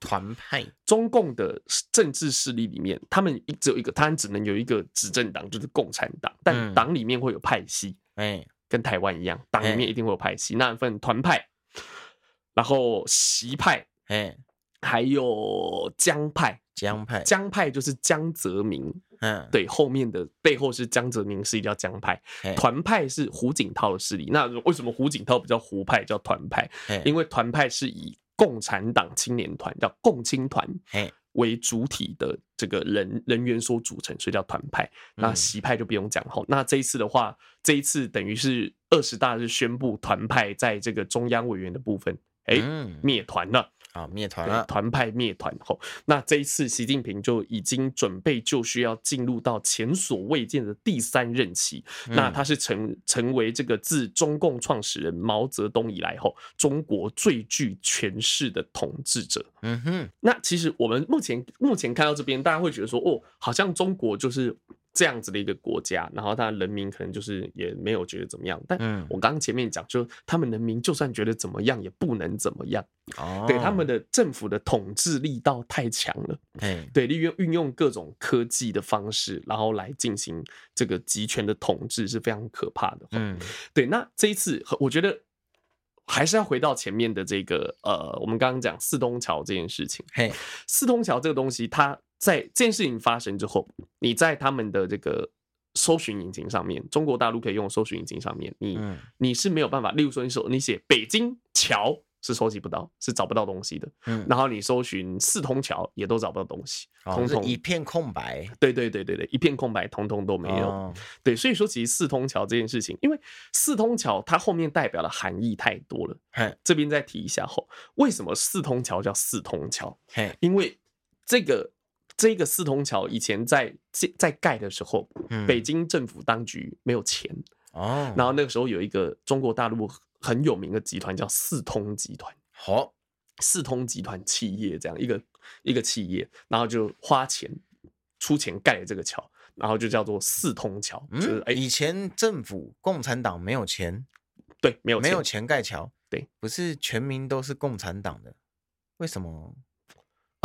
团派，中共的政治势力里面，他们只有一个，他们只能有一个执政党，就是共产党。但党里面会有派系，哎，跟台湾一样，党里面一定会有派系。那份团派，然后习派，哎。还有江派，江派，江派就是江泽民，嗯，对，后面的背后是江泽民势力叫江派，团派是胡锦涛的势力。那为什么胡锦涛不叫胡派叫团派？因为团派是以共产党青年团叫共青团为主体的这个人人员所组成，所以叫团派。那习派就不用讲吼，那这一次的话，这一次等于是二十大是宣布团派在这个中央委员的部分，哎，灭团了。啊，灭团了，团派灭团后，那这一次习近平就已经准备就需要进入到前所未见的第三任期。嗯、那他是成成为这个自中共创始人毛泽东以来后，中国最具权势的统治者。嗯哼，那其实我们目前目前看到这边，大家会觉得说，哦，好像中国就是。这样子的一个国家，然后他人民可能就是也没有觉得怎么样，但我刚刚前面讲，就他们人民就算觉得怎么样，也不能怎么样。哦，对，他们的政府的统治力道太强了。对，利用运用各种科技的方式，然后来进行这个集权的统治是非常可怕的。嗯，对，那这一次我觉得还是要回到前面的这个呃，我们刚刚讲四通桥这件事情。嘿，四通桥这个东西，它。在这件事情发生之后，你在他们的这个搜寻引擎上面，中国大陆可以用搜寻引擎上面，你你是没有办法。例如说，你搜你写北京桥是收集不到，是找不到东西的。嗯，然后你搜寻四通桥也都找不到东西，通通一片空白。对对对对对，一片空白，通通都没有。对，所以说其实四通桥这件事情，因为四通桥它后面代表的含义太多了。这边再提一下后，为什么四通桥叫四通桥？因为这个。这个四通桥以前在在盖的时候，北京政府当局没有钱哦，然后那个时候有一个中国大陆很有名的集团叫四通集团，好，四通集团企业这样一个一个企业，然后就花钱出钱盖了这个桥，然后就叫做四通桥。就是哎，以前政府共产党没有钱，对，没有没有钱盖桥，对，不是全民都是共产党的，为什么？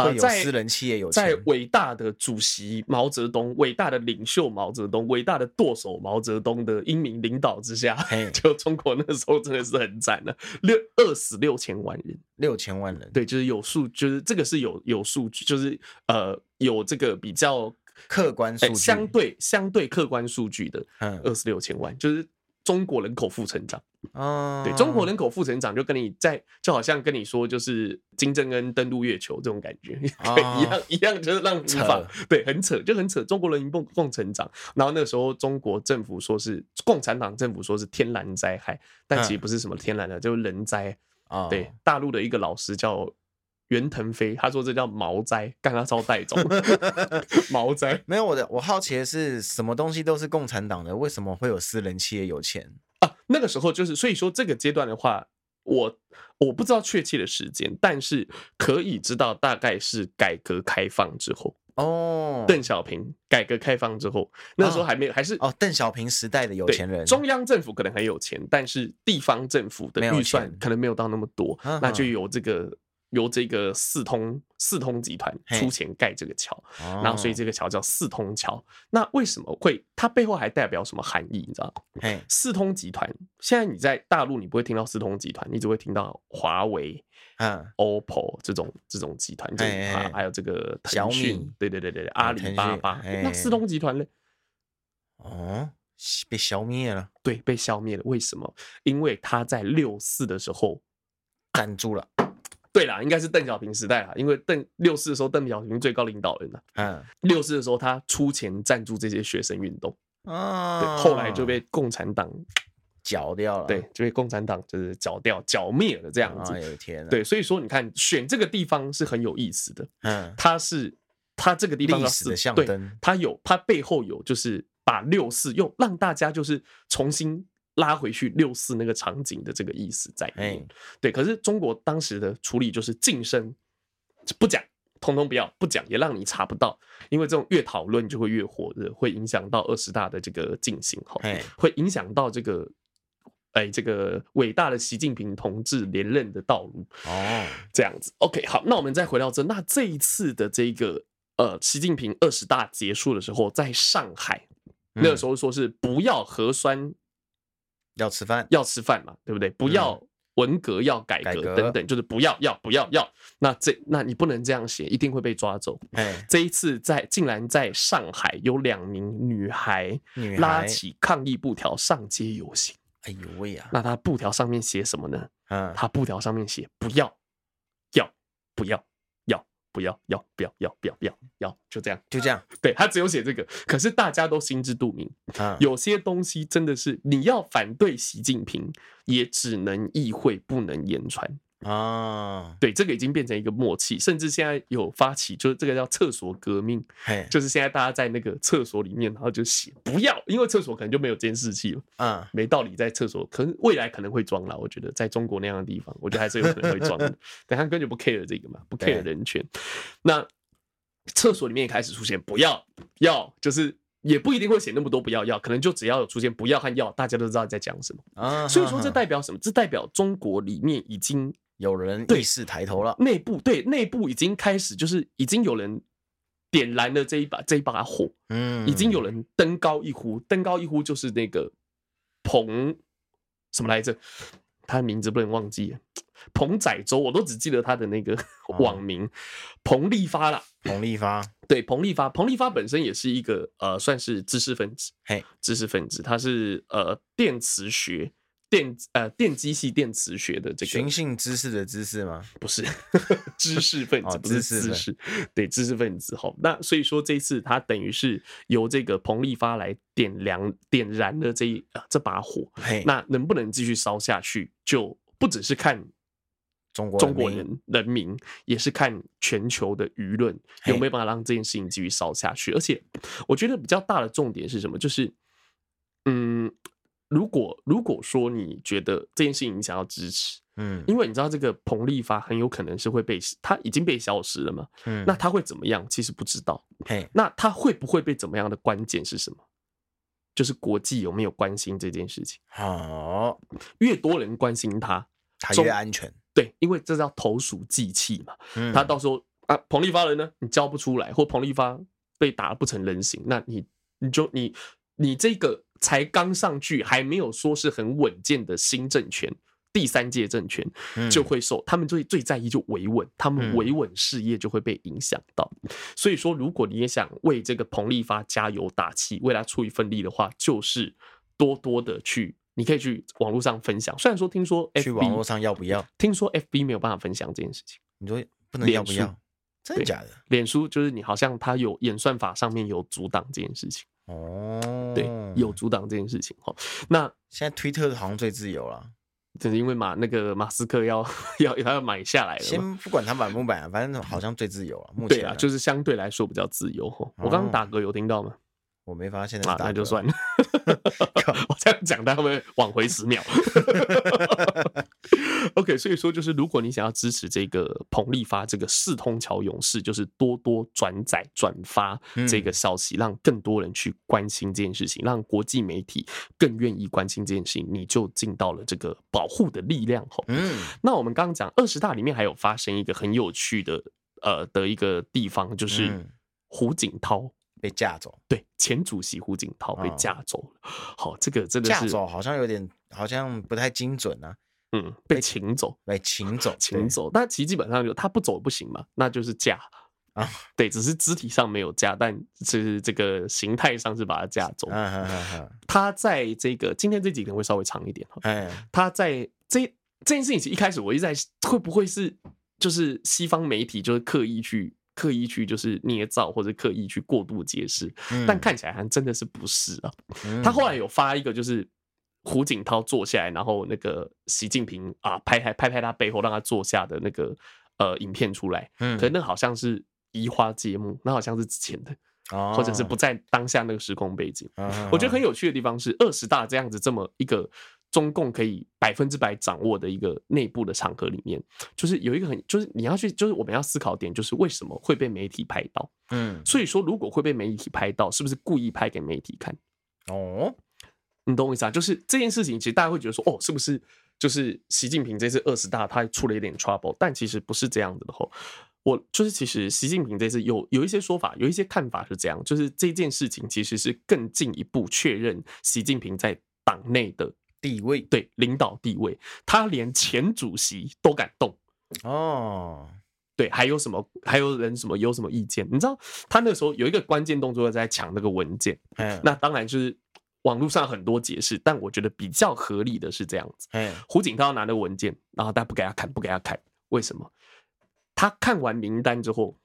呃，在私人企业有在伟大的主席毛泽东、伟大的领袖毛泽东、伟大的舵手毛泽东的英明领导之下，就中国那时候真的是很惨的，六饿死六千万人，六千万人，对，就是有数，就是这个是有有数据，就是呃有这个比较客观数据，相对相对客观数据的，嗯，饿死六千万，就是。中国人口负成长，啊，对，中国人口负成长，就跟你在，就好像跟你说，就是金正恩登陆月球这种感觉，哦、对，一样一样，就是让无法，扯对，很扯，就很扯。中国人民共共成长，然后那个时候中国政府说是共产党政府说是天然灾害，但其实不是什么天然的，就是人灾。啊、对，大陆的一个老师叫。袁腾飞他说这叫毛灾，刚刚招带走 毛灾。没有我的，我好奇的是什么东西都是共产党的，为什么会有私人企业有钱啊？那个时候就是，所以说这个阶段的话，我我不知道确切的时间，但是可以知道大概是改革开放之后哦。邓小平改革开放之后，那个时候还没有，还是哦邓小平时代的有钱人。中央政府可能很有钱，但是地方政府的预算可能没有到那么多，那就有这个。由这个四通四通集团出钱盖这个桥，然后所以这个桥叫四通桥。那为什么会？它背后还代表什么含义？你知道吗？四通集团现在你在大陆你不会听到四通集团，你只会听到华为、嗯、OPPO 这种这种集团，啊，还有这个腾讯，对对对对，阿里巴巴。那四通集团呢？哦，被消灭了。对，被消灭了。为什么？因为他在六四的时候站住了。对啦，应该是邓小平时代啦，因为邓六四的时候，邓小平最高领导人呐。嗯，六四的时候他出钱赞助这些学生运动，啊，对，后来就被共产党剿掉了，对，就被共产党就是剿掉、剿灭了这样子。哎呦天呐，对，所以说你看选这个地方是很有意思的，嗯，它是它这个地方历史的象征，它有它背后有就是把六四又让大家就是重新。拉回去六四那个场景的这个意思在里面，对。可是中国当时的处理就是晋升，不讲，通通不要，不讲也让你查不到，因为这种越讨论就会越火热，会影响到二十大的这个进行，哈，会影响到这个，哎，这个伟大的习近平同志连任的道路哦，这样子。OK，好，那我们再回到这，那这一次的这个呃，习近平二十大结束的时候，在上海那个时候说是不要核酸。要吃饭，要吃饭嘛，对不对？不要文革，要改革等等，就是不要，要不要要。那这，那你不能这样写，一定会被抓走。哎这一次在竟然在上海有两名女孩拉起抗议布条上街游行。哎呦喂呀！那他布条上面写什么呢？嗯，他布条上面写不要，要不要。不要要不要要不要不要要就这样。就这样，对，他只有写这个，可是大家都心知肚明，有些东西真的是你要反对习近平，也只能意会不能言传。啊，对，这个已经变成一个默契，甚至现在有发起，就是这个叫厕所革命，就是现在大家在那个厕所里面，然后就写不要，因为厕所可能就没有监视器了，嗯，没道理在厕所，可能未来可能会装了，我觉得在中国那样的地方，我觉得还是有可能会装的，等下根本就不 care 这个嘛，不 care 人权，那厕所里面也开始出现不要要，就是也不一定会写那么多不要要，可能就只要有出现不要和要，大家都知道在讲什么啊，所以说这代表什么？这代表中国里面已经。有人意识抬头了，内部对内部已经开始，就是已经有人点燃了这一把这一把火，嗯，已经有人登高一呼，登高一呼就是那个彭什么来着？他的名字不能忘记，彭载洲，我都只记得他的那个网名，彭立发啦，彭立发，对，彭立发，彭立发本身也是一个呃，算是知识分子，嘿，知识分子，他是呃电磁学。电呃电机系电磁学的这个寻衅滋事的知识吗？不是，知识分子不是知识，对知识分子。好，那所以说这一次他等于是由这个彭立发来点亮点燃的这一这把火。那能不能继续烧下去，就不只是看中国中国人人民，也是看全球的舆论有没有办法让这件事情继续烧下去。而且我觉得比较大的重点是什么？就是嗯。如果如果说你觉得这件事情你想要支持，嗯，因为你知道这个彭立发很有可能是会被他已经被消失了嘛，嗯，那他会怎么样？其实不知道，嘿，那他会不会被怎么样的关键是什么？就是国际有没有关心这件事情？好，越多人关心他，他越安全。对，因为这叫投鼠忌器嘛，嗯，他到时候啊，彭立发人呢，你交不出来，或彭立发被打不成人形，那你你就你你这个。才刚上去，还没有说是很稳健的新政权，第三届政权就会受他们最最在意就维稳，他们维稳事业就会被影响到。所以说，如果你也想为这个彭立发加油打气，为他出一份力的话，就是多多的去，你可以去网络上分享。虽然说听说 FB 去网络上要不要？听说 FB 没有办法分享这件事情。你说不能要不要？真的假的？脸书就是你好像它有演算法上面有阻挡这件事情。哦，对，有阻挡这件事情哈。那现在推特好像最自由了，就是因为马那个马斯克要 要他要买下来了。先不管他买不买，反正好像最自由了。目前对啊，就是相对来说比较自由。哦我刚刚打嗝有听到吗？我没发现，啊，那就算了。我这样讲，他会不会往回十秒？OK，所以说就是，如果你想要支持这个彭立发这个四通桥勇士，就是多多转载转发这个消息，让更多人去关心这件事情，让国际媒体更愿意关心这件事情，你就尽到了这个保护的力量。吼，嗯，那我们刚刚讲二十大里面还有发生一个很有趣的呃的一个地方，就是胡锦涛。被架走，对，前主席胡锦涛被架走了。好，这个真的是架走，好像有点，好像不太精准啊。嗯，被请走，被请走，请走。那其实基本上就他不走不行嘛，那就是架啊。对，只是肢体上没有架，但是这个形态上是把他架走。他在这个今天这几天会稍微长一点。哎，他在这这件事情，一开始我一直在会不会是就是西方媒体就是刻意去刻意去就是捏造或者刻意去过度解释，嗯、但看起来还真的是不是啊？嗯、他后来有发一个就是胡锦涛坐下来，然后那个习近平啊拍拍拍拍他背后让他坐下的那个呃影片出来，嗯，可是那好像是移花接木，那好像是之前的。或者是不在当下那个时空背景，我觉得很有趣的地方是二十大这样子这么一个中共可以百分之百掌握的一个内部的场合里面，就是有一个很就是你要去就是我们要思考点就是为什么会被媒体拍到，嗯，所以说如果会被媒体拍到，是不是故意拍给媒体看？哦，你懂我意思啊？就是这件事情其实大家会觉得说哦，是不是就是习近平这次二十大他出了一点 trouble，但其实不是这样子的吼。我就是，其实习近平这次有有一些说法，有一些看法是这样，就是这件事情其实是更进一步确认习近平在党内的地位，对领导地位，他连前主席都敢动哦，对，还有什么？还有人什么有什么意见？你知道他那时候有一个关键动作在抢那个文件，嗯，那当然就是网络上很多解释，但我觉得比较合理的是这样子，嗯，胡锦涛拿那个文件，然后他不给他看，不给他看，为什么？他看完名单之后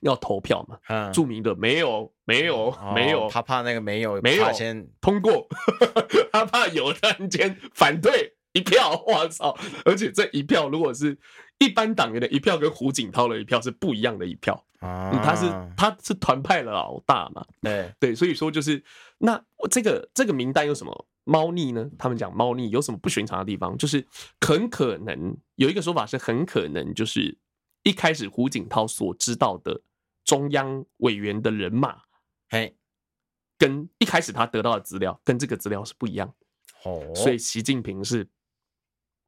要投票嘛？嗯，注明的没有，没有，哦、没有。他怕那个没有，没有先通过。他怕有人间反对一票，我操！而且这一票如果是一般党员的一票，跟胡锦涛的一票是不一样的一票啊、嗯。他是他是团派的老大嘛？对对，所以说就是那这个这个名单有什么猫腻呢？他们讲猫腻有什么不寻常的地方？就是很可能有一个说法是很可能就是。一开始胡锦涛所知道的中央委员的人马，嘿，跟一开始他得到的资料跟这个资料是不一样，哦，所以习近平是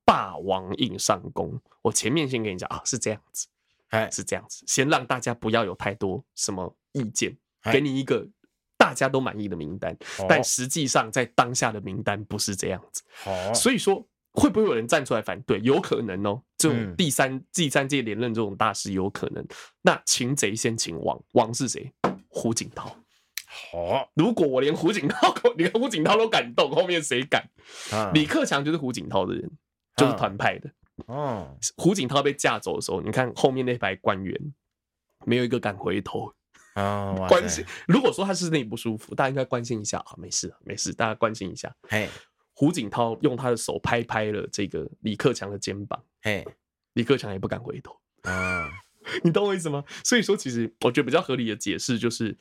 霸王硬上弓。我前面先跟你讲啊，是这样子，哎，是这样子，先让大家不要有太多什么意见，给你一个大家都满意的名单，但实际上在当下的名单不是这样子，所以说。会不会有人站出来反对？有可能哦，这种第三第三届连任这种大事有可能。那擒贼先擒王，王是谁？胡锦涛。好，如果我连胡锦涛，连胡锦涛都敢动，后面谁敢？李克强就是胡锦涛的人，就是团派的。哦，胡锦涛被架走的时候，你看后面那排官员，没有一个敢回头啊。关心，如果说他是内不舒服，大家应该关心一下啊。没事，没事，大家关心一下。嘿。胡锦涛用他的手拍拍了这个李克强的肩膀，嘿，李克强也不敢回头啊，你懂我意思吗？所以说，其实我觉得比较合理的解释就是，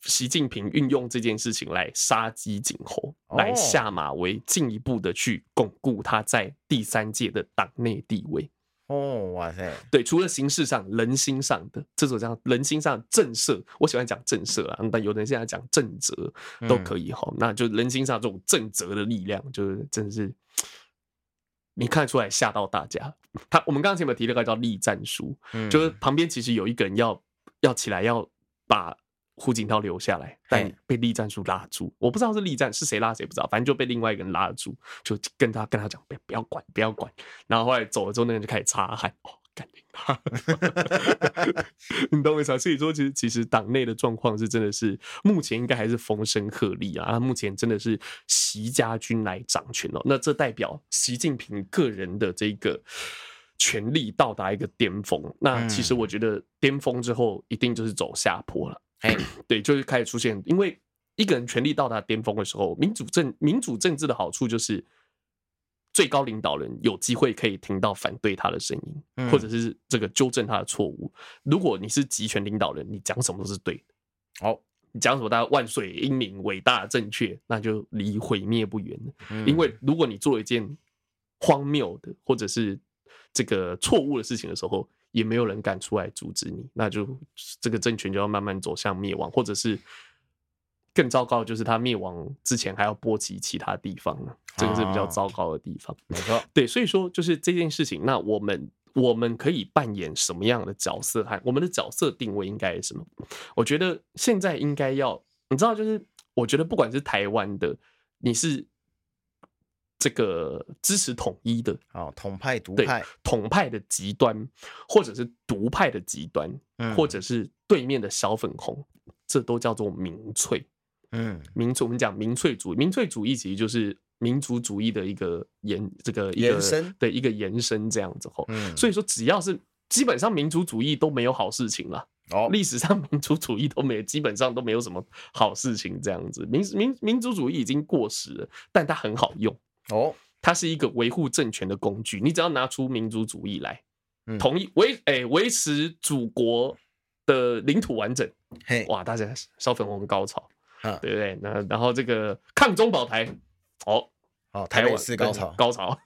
习近平运用这件事情来杀鸡儆猴，来下马威，进一步的去巩固他在第三届的党内地位。哦，哇塞！对，除了形式上、人心上的这种叫人心上震慑，我喜欢讲震慑啊，但有人现在讲震慑都可以哈、嗯。那就人心上这种震慑的力量，就是真的是你看出来吓到大家。他我们刚刚前面提了个叫立战书、嗯，就是旁边其实有一个人要要起来要把。胡锦涛留下来，但被栗战书拉住。我不知道是栗战是谁拉谁不知道，反正就被另外一个人拉住，就跟他跟他讲，别不要管，不要管。然后后来走了之后，那个人就开始擦汗，哦，干你他！你懂我意思啊？所以说，其实其实党内的状况是真的是目前应该还是风声鹤唳啊。目前真的是习家军来掌权了，那这代表习近平个人的这个权力到达一个巅峰。那其实我觉得巅峰之后一定就是走下坡了。哎，对，就是开始出现，因为一个人权力到达巅峰的时候，民主政民主政治的好处就是最高领导人有机会可以听到反对他的声音，或者是这个纠正他的错误。如果你是集权领导人，你讲什么都是对的。好，你讲什么大家万岁英明伟大正确，那就离毁灭不远了。因为如果你做一件荒谬的或者是这个错误的事情的时候，也没有人敢出来阻止你，那就这个政权就要慢慢走向灭亡，或者是更糟糕，就是他灭亡之前还要波及其他地方呢，这个是比较糟糕的地方。没错，对，所以说就是这件事情，那我们我们可以扮演什么样的角色？还我们的角色定位应该是什么？我觉得现在应该要，你知道，就是我觉得不管是台湾的，你是。这个支持统一的啊，统派独派，统派的极端，或者是独派的极端，嗯，或者是对面的小粉红，这都叫做民粹。嗯，民粹，我们讲民粹主义，民粹主义其实就是民族主义的一个延，这个一个延伸，的，一个延伸这样子吼。嗯，所以说只要是基本上民族主义都没有好事情了。哦，历史上民族主义都没，基本上都没有什么好事情。这样子，民民民族主义已经过时了，但它很好用。哦，它是一个维护政权的工具。你只要拿出民族主义来，同意维诶维持祖国的领土完整。嘿，哇，大家烧粉红高潮，对不对？那然后这个抗中保台，哦。哦，台湾是高潮，高潮，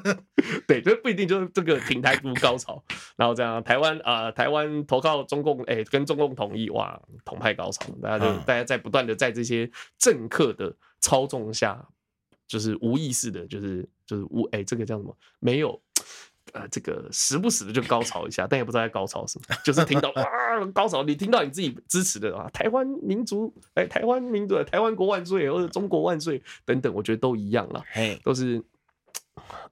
对，这不一定就是这个挺台独高潮，然后这样台湾啊、呃，台湾投靠中共，哎、欸，跟中共统一，哇，统派高潮，大家就、嗯、大家在不断的在这些政客的操纵下，就是无意识的，就是就是无，哎、欸，这个叫什么？没有。呃，这个时不时的就高潮一下，但也不知道在高潮什么，就是听到啊高潮，你听到你自己支持的啊，台湾民族，哎，台湾民族，台湾国万岁，或者中国万岁等等，我觉得都一样了，都是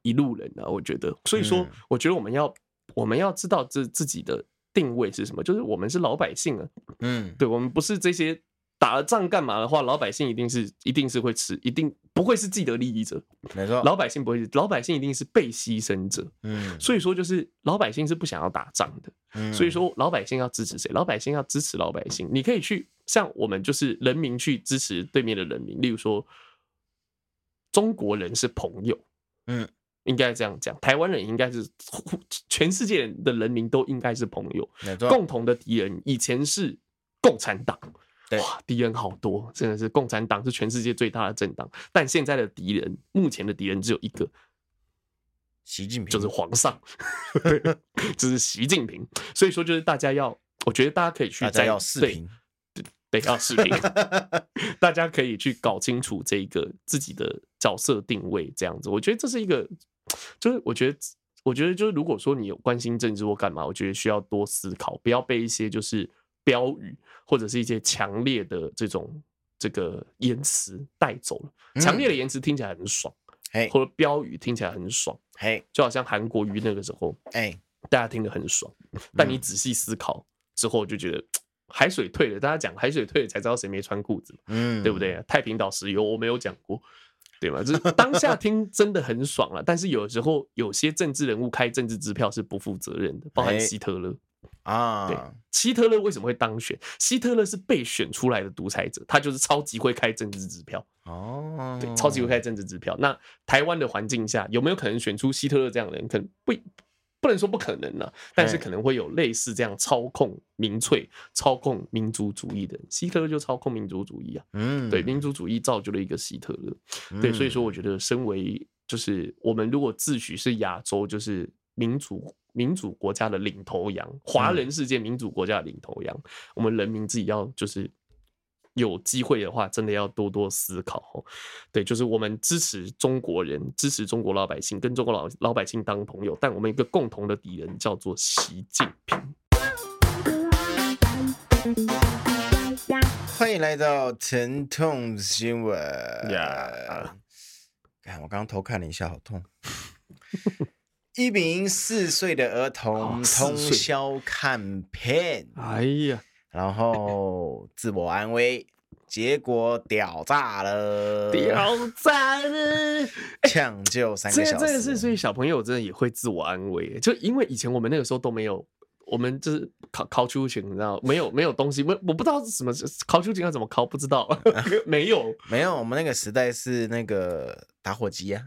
一路人啊，我觉得，所以说，我觉得我们要我们要知道自自己的定位是什么，就是我们是老百姓啊，嗯，对，我们不是这些。打了仗干嘛的话，老百姓一定是一定是会吃，一定不会是既得利益者。没错，老百姓不会是，老百姓一定是被牺牲者。嗯，所以说就是老百姓是不想要打仗的。嗯，所以说老百姓要支持谁？老百姓要支持老百姓。你可以去像我们就是人民去支持对面的人民，例如说中国人是朋友，嗯，应该这样讲。台湾人应该是全世界的人民都应该是朋友。共同的敌人以前是共产党。哇，敌人好多，真的是共产党是全世界最大的政党，但现在的敌人，目前的敌人只有一个，习近平，就是皇上，就是习近平。所以说，就是大家要，我觉得大家可以去，大家要视频，对，要视频，大家可以去搞清楚这个自己的角色定位，这样子，我觉得这是一个，就是我觉得，我觉得就是如果说你有关心政治或干嘛，我觉得需要多思考，不要被一些就是。标语或者是一些强烈的这种这个言辞带走了，强烈的言辞听起来很爽，哎，或者标语听起来很爽，哎，就好像韩国瑜那个时候，哎，大家听得很爽，但你仔细思考之后就觉得海水退了，大家讲海水退了才知道谁没穿裤子，嗯，对不对？太平岛石油我没有讲过，对吗？就是当下听真的很爽了，但是有时候有些政治人物开政治支票是不负责任的，包含希特勒。啊，对，希特勒为什么会当选？希特勒是被选出来的独裁者，他就是超级会开政治支票。哦，对，超级会开政治支票。那台湾的环境下，有没有可能选出希特勒这样的人？可能不，不能说不可能呢，但是可能会有类似这样操控民粹、操控民族主义的人。希特勒就操控民族主义啊，嗯，对，民族主义造就了一个希特勒。对，所以说我觉得，身为就是我们如果自诩是亚洲，就是民主。民主国家的领头羊，华人世界民主国家的领头羊，嗯、我们人民自己要就是有机会的话，真的要多多思考。对，就是我们支持中国人，支持中国老百姓，跟中国老老百姓当朋友，但我们一个共同的敌人叫做习近平。欢迎来到疼痛新闻。呀，看我刚刚偷看了一下，好痛。一名四岁的儿童通宵看片，哎呀，然后自我安慰，结果屌炸了，屌炸了，抢救三个小时。这个是，所以小朋友真的也会自我安慰，就因为以前我们那个时候都没有，我们就是考考秋瑾，你知道，没有没有东西，我我不知道是什么考秋瑾要怎么考，不知道，没有。没有，我们那个时代是那个打火机啊。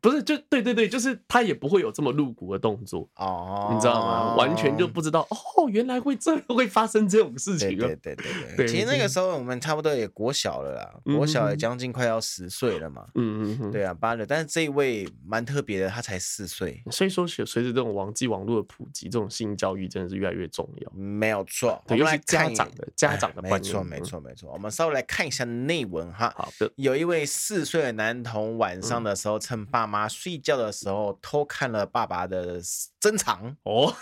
不是，就对对对，就是他也不会有这么露骨的动作哦，你知道吗？完全就不知道哦，原来会这会发生这种事情。对对对对对，其实那个时候我们差不多也国小了啦，国小也将近快要十岁了嘛。嗯嗯对啊，八六，但是这一位蛮特别的，他才四岁。所以说，随随着这种网际网络的普及，这种性教育真的是越来越重要。没有错，对，尤其家长的家长的。没错没错没错，我们稍微来看一下内文哈。好的，有一位四岁的男童晚上的时候趁爸。妈睡觉的时候偷看了爸爸的珍藏哦，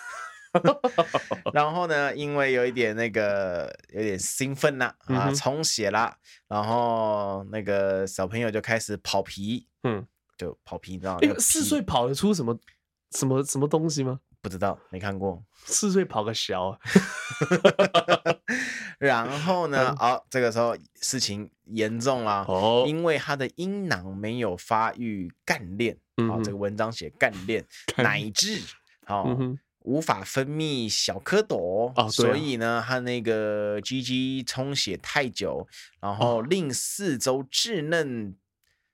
然后呢，因为有一点那个有点兴奋呐啊，充血啦，然后那个小朋友就开始跑皮，嗯，就跑皮，你知道吗？四岁跑得出什么什么什么东西吗？不知道，没看过。四岁跑个小，然后呢？哦，这个时候事情严重了哦，因为他的阴囊没有发育干练。啊，这个文章写干练，乃至哦无法分泌小蝌蚪，哦、所以呢，他那个 GG 充血太久，然后令四周稚嫩、哦、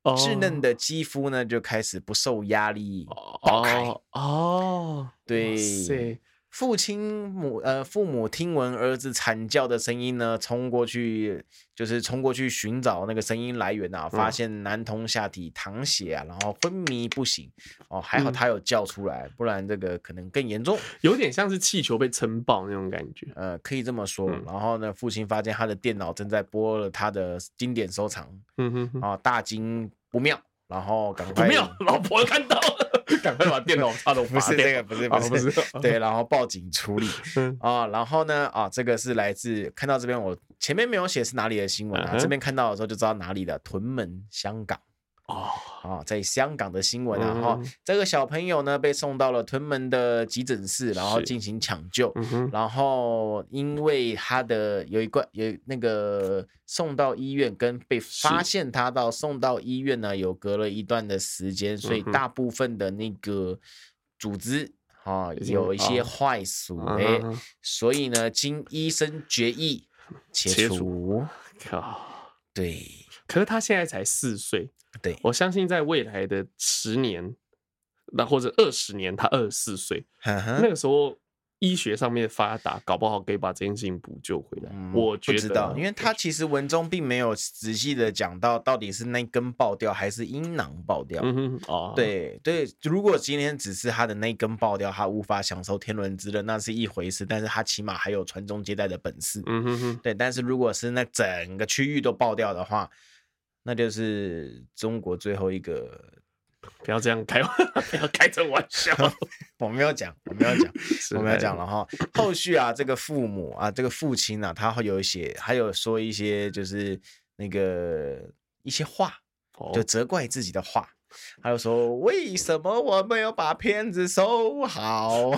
稚嫩的肌肤呢就开始不受压力爆开。哦，哦对。父亲母呃，父母听闻儿子惨叫的声音呢，冲过去就是冲过去寻找那个声音来源啊，发现男童下体淌血啊，然后昏迷不醒。哦，还好他有叫出来，不然这个可能更严重，有点像是气球被撑爆那种感觉，呃，可以这么说。然后呢，父亲发现他的电脑正在播了他的经典收藏，嗯哼，啊，大惊不妙，然后赶快，不妙，老婆看到。赶快把电脑插头拔掉。不是这个，不是，不是，不是。对，然后报警处理。啊，然后呢，啊，这个是来自看到这边，我前面没有写是哪里的新闻啊，这边看到的时候就知道哪里的，屯门，香港。哦，啊，在香港的新闻啊，然后这个小朋友呢被送到了屯门的急诊室，然后进行抢救，然后因为他的有一个有那个送到医院跟被发现他到送到医院呢有隔了一段的时间，所以大部分的那个组织啊有一些坏死，哎，所以呢经医生决议切除。靠，对，可是他现在才四岁。对，我相信在未来的十年，那或者二十年，他二十四岁，那个时候医学上面发达，搞不好可以把这件事情补救回来。嗯、我觉得因为他其实文中并没有仔细的讲到到底是那根爆掉还是阴囊爆掉。嗯哼，哦，对对，如果今天只是他的那根爆掉，他无法享受天伦之乐，那是一回事。但是他起码还有传宗接代的本事。嗯哼哼，对。但是如果是那整个区域都爆掉的话，那就是中国最后一个，不要这样开，不要开这玩笑。我没有讲，我没有讲，我没有讲了哈。后续啊，这个父母啊，这个父亲啊，他会有写，还有说一些就是那个一些话，就责怪自己的话。还有说，为什么我没有把片子收好？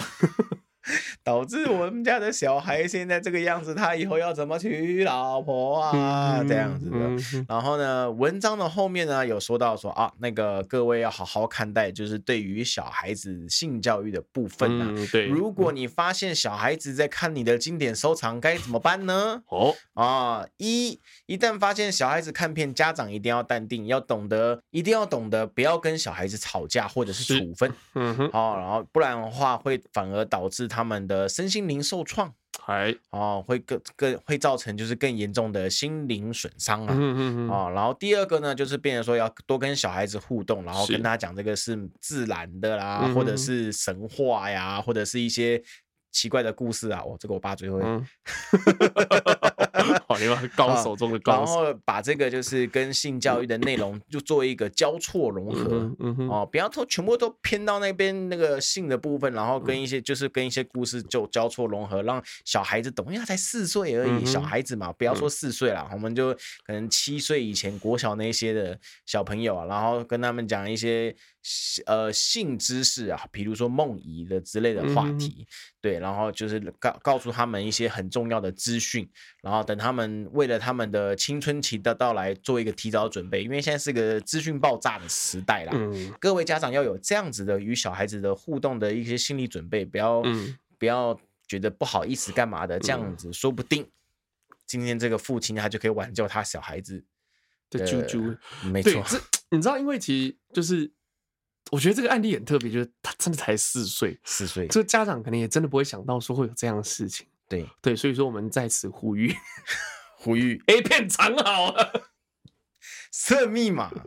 导致我们家的小孩现在这个样子，他以后要怎么娶老婆啊？这样子的。然后呢，文章的后面呢有说到说啊，那个各位要好好看待，就是对于小孩子性教育的部分呢。对，如果你发现小孩子在看你的经典收藏，该怎么办呢？哦啊，一一旦发现小孩子看片，家长一定要淡定，要懂得，一定要懂得不要跟小孩子吵架或者是处分。嗯哼，好，然后不然的话会反而导致他。他们的身心灵受创，哎哦，会更更会造成就是更严重的心灵损伤啊，嗯嗯嗯哦，然后第二个呢，就是变成说要多跟小孩子互动，然后跟他讲这个是自然的啦，是或者是神话呀，或者是一些。奇怪的故事啊！哦，这个我爸最会，嗯、好，你们 高手中的高手。然后把这个就是跟性教育的内容就做一个交错融合，嗯嗯嗯、哦，不要都全部都偏到那边那个性的部分，然后跟一些就是跟一些故事就交错融合，让小孩子懂，因为他才四岁而已，嗯、小孩子嘛，不要说四岁了，嗯、我们就可能七岁以前国小那些的小朋友啊，然后跟他们讲一些。呃，性知识啊，比如说梦遗的之类的话题，嗯、对，然后就是告告诉他们一些很重要的资讯，然后等他们为了他们的青春期的到来做一个提早准备，因为现在是个资讯爆炸的时代啦，嗯、各位家长要有这样子的与小孩子的互动的一些心理准备，不要、嗯、不要觉得不好意思干嘛的，这样子说不定今天这个父亲他就可以挽救他小孩子的猪猪，没错，这你知道，因为其实就是。我觉得这个案例很特别，就是他真的才四岁，四岁，这个家长可能也真的不会想到说会有这样的事情。对对，所以说我们在此呼吁，呼吁 A 片藏好了，设密码。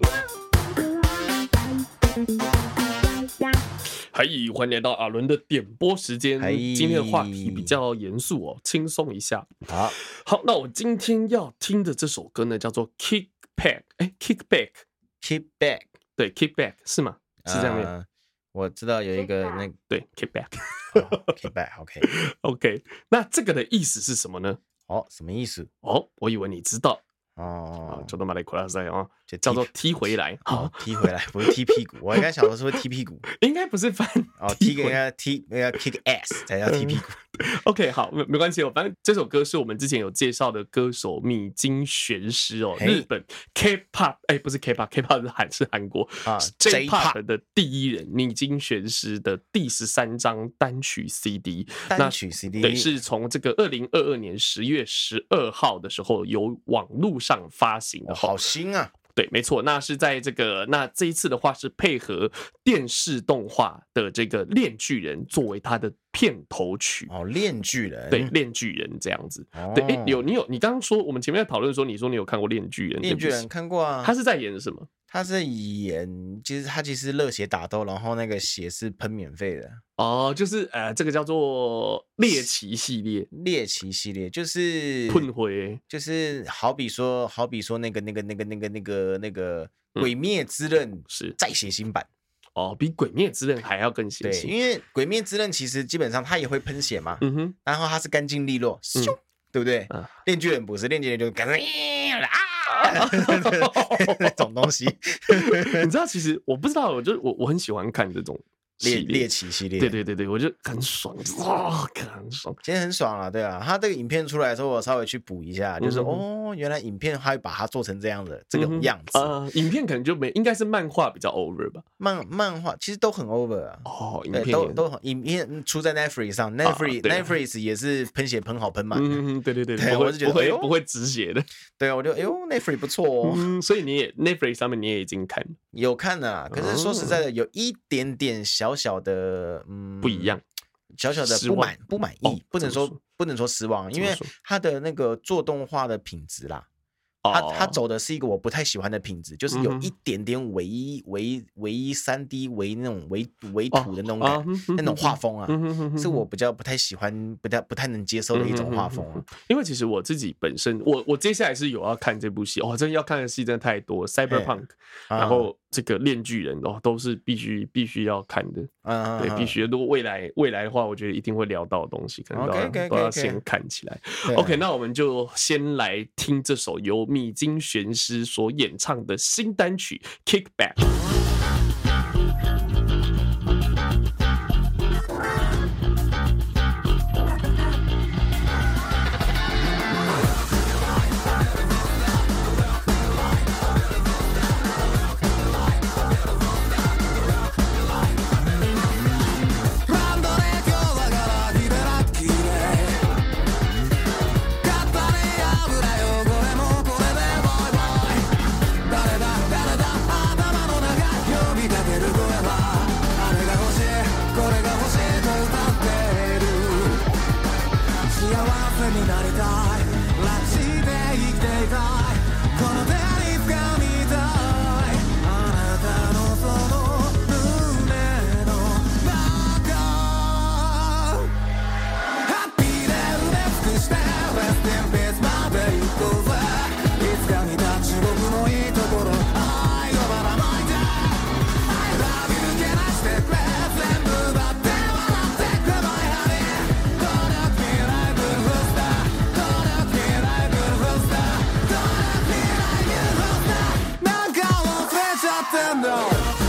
还以欢迎来到阿伦的点播时间。今天的话题比较严肃哦，轻松一下。好，好，那我今天要听的这首歌呢，叫做 Kick Back，哎，Kick Back，Kick Back，对，Kick Back 是吗？是这样的，我知道有一个那对，kick back，kick back，OK，OK，那这个的意思是什么呢？哦，什么意思？哦，我以为你知道。哦，叫做马来库拉塞哦，叫做踢回来，好，踢回来，不是踢屁股。我应该想的是会踢屁股，应该不是翻哦，踢给人家踢那个 kick ass 才叫踢屁股。OK，好，没没关系，反正这首歌是我们之前有介绍的歌手米津玄师哦，日本 K-pop，哎，不是 K-pop，K-pop 是韩是韩国啊，J-pop 的第一人米津玄师的第十三张单曲 CD，单曲 CD 对，是从这个二零二二年十月十二号的时候由网络上发行的，好新啊。对，没错，那是在这个那这一次的话是配合电视动画的这个《链锯人》作为它的片头曲哦，《链锯人》对，《链锯人》这样子。哦、对，哎，有你有你刚刚说我们前面在讨论说，你说你有看过《链锯人》？《链锯人》看过啊，他是在演什么？他是演，其实他其实热血打斗，然后那个血是喷免费的哦，就是呃，这个叫做猎奇系列，猎奇系列就是喷灰，就是好比说，好比说那个那个那个那个那个那个鬼灭之刃是再血腥版哦，比鬼灭之刃还要更血腥，因为鬼灭之刃其实基本上它也会喷血嘛，嗯哼，然后它是干净利落，咻，对不对？链锯人不是，链锯人就干脆啊。那种东西，你知道？其实我不知道，我就我我很喜欢看这种。猎猎奇系列，对对对对，我觉得很爽，哇，很爽，今天很爽啊，对啊。他这个影片出来的时候，我稍微去补一下，就是哦，原来影片还把它做成这样的这个样子。呃，影片可能就没，应该是漫画比较 over 吧。漫漫画其实都很 over 啊。哦，影片都都影片出在 Netflix 上，Netflix Netflix 也是喷血喷好喷满。嗯，对对对，我是觉得不会不会止血的。对啊，我就哎呦，Netflix 不错哦。所以你也 Netflix 上面你也已经看有看了，可是说实在的，有一点点小小小的嗯不一样，小小的不满不满意，不能说不能说失望，因为他的那个做动画的品质啦。他他走的是一个我不太喜欢的品质，就是有一点点唯一唯一唯一三 D 唯那种唯唯土的那种感，那种画风啊，是我比较不太喜欢、不太不太能接受的一种画风。因为其实我自己本身，我我接下来是有要看这部戏哦，真的要看的戏真的太多，Cyberpunk，然后这个链锯人哦，都是必须必须要看的，对，必须。如果未来未来的话，我觉得一定会聊到的东西，可能都要都要先看起来。OK，那我们就先来听这首由。米津玄师所演唱的新单曲《Kickback》。stand up.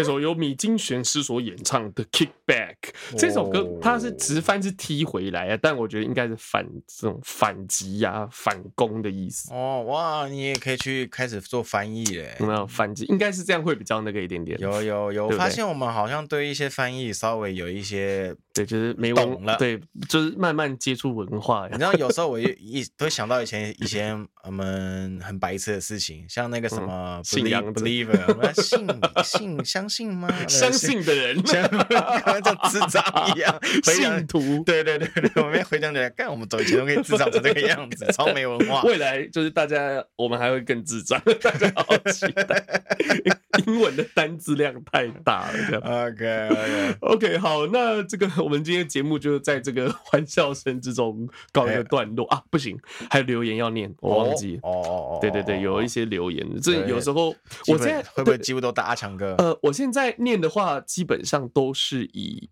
这首由米津玄师所演唱的《Kick Back》这首歌，它是直翻是踢回来啊，但我觉得应该是反这种反击呀、啊、反攻的意思。哦哇，你也可以去开始做翻译嘞。有没有反击？应该是这样会比较那个一点点。有有有，发现我们好像对一些翻译稍微有一些对，就是没懂了。对，就是慢慢接触文化。你知道，有时候我一一都会想到以前以前我们很白痴的事情，像那个什么 信仰 believer，我们信 信相信吗？相信的人，像智障一样，信徒。对对对对，我们回想起来，干我们走以前都可以智障成这个样子，超没文化。未来就是大家，我们还会更智障，大家好期待。英文的单字量太大了，这样。OK OK OK，好，那这个我们今天节目就在这个欢笑声之中告一个段落啊！不行，还有留言要念，我忘记。哦哦哦，对对对，有一些留言，这有时候我现在会不会几乎都打阿强哥？呃，我现在念的话，基本上都是以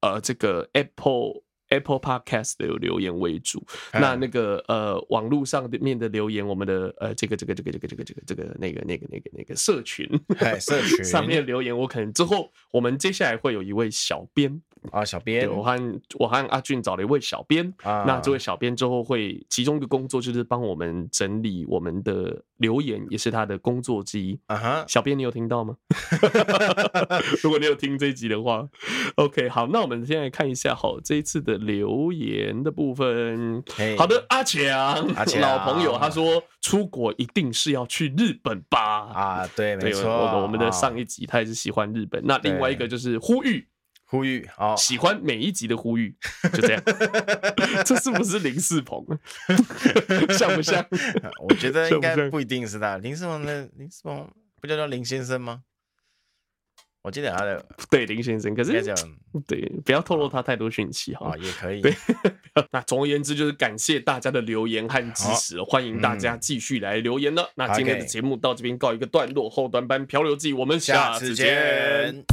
呃这个 Apple。Apple Podcast 的有留言为主，那那个呃网络上的面的留言，我们的呃这个这个这个这个这个这个这个那个那个那个那个社群，社 群上面留言，我可能之后我们接下来会有一位小编。啊，小编，我和我和阿俊找了一位小编啊，那这位小编之后会其中一个工作就是帮我们整理我们的留言，也是他的工作之一啊哈。小编，你有听到吗？如果你有听这一集的话，OK，好，那我们现在看一下好这一次的留言的部分。好的，阿强，阿强，老朋友，他说出国一定是要去日本吧？啊，对，没错，我们的上一集他也是喜欢日本。那另外一个就是呼吁。呼吁哦，喜欢每一集的呼吁，就这样。这是不是林世鹏？像不像？我觉得应该不一定是他。林世鹏的林世鹏不叫叫林先生吗？我记得他的对林先生，可是对，不要透露他太多讯息哈。也可以。对，那总而言之就是感谢大家的留言和支持，欢迎大家继续来留言了。那今天的节目到这边告一个段落，后端班漂流记，我们下次见。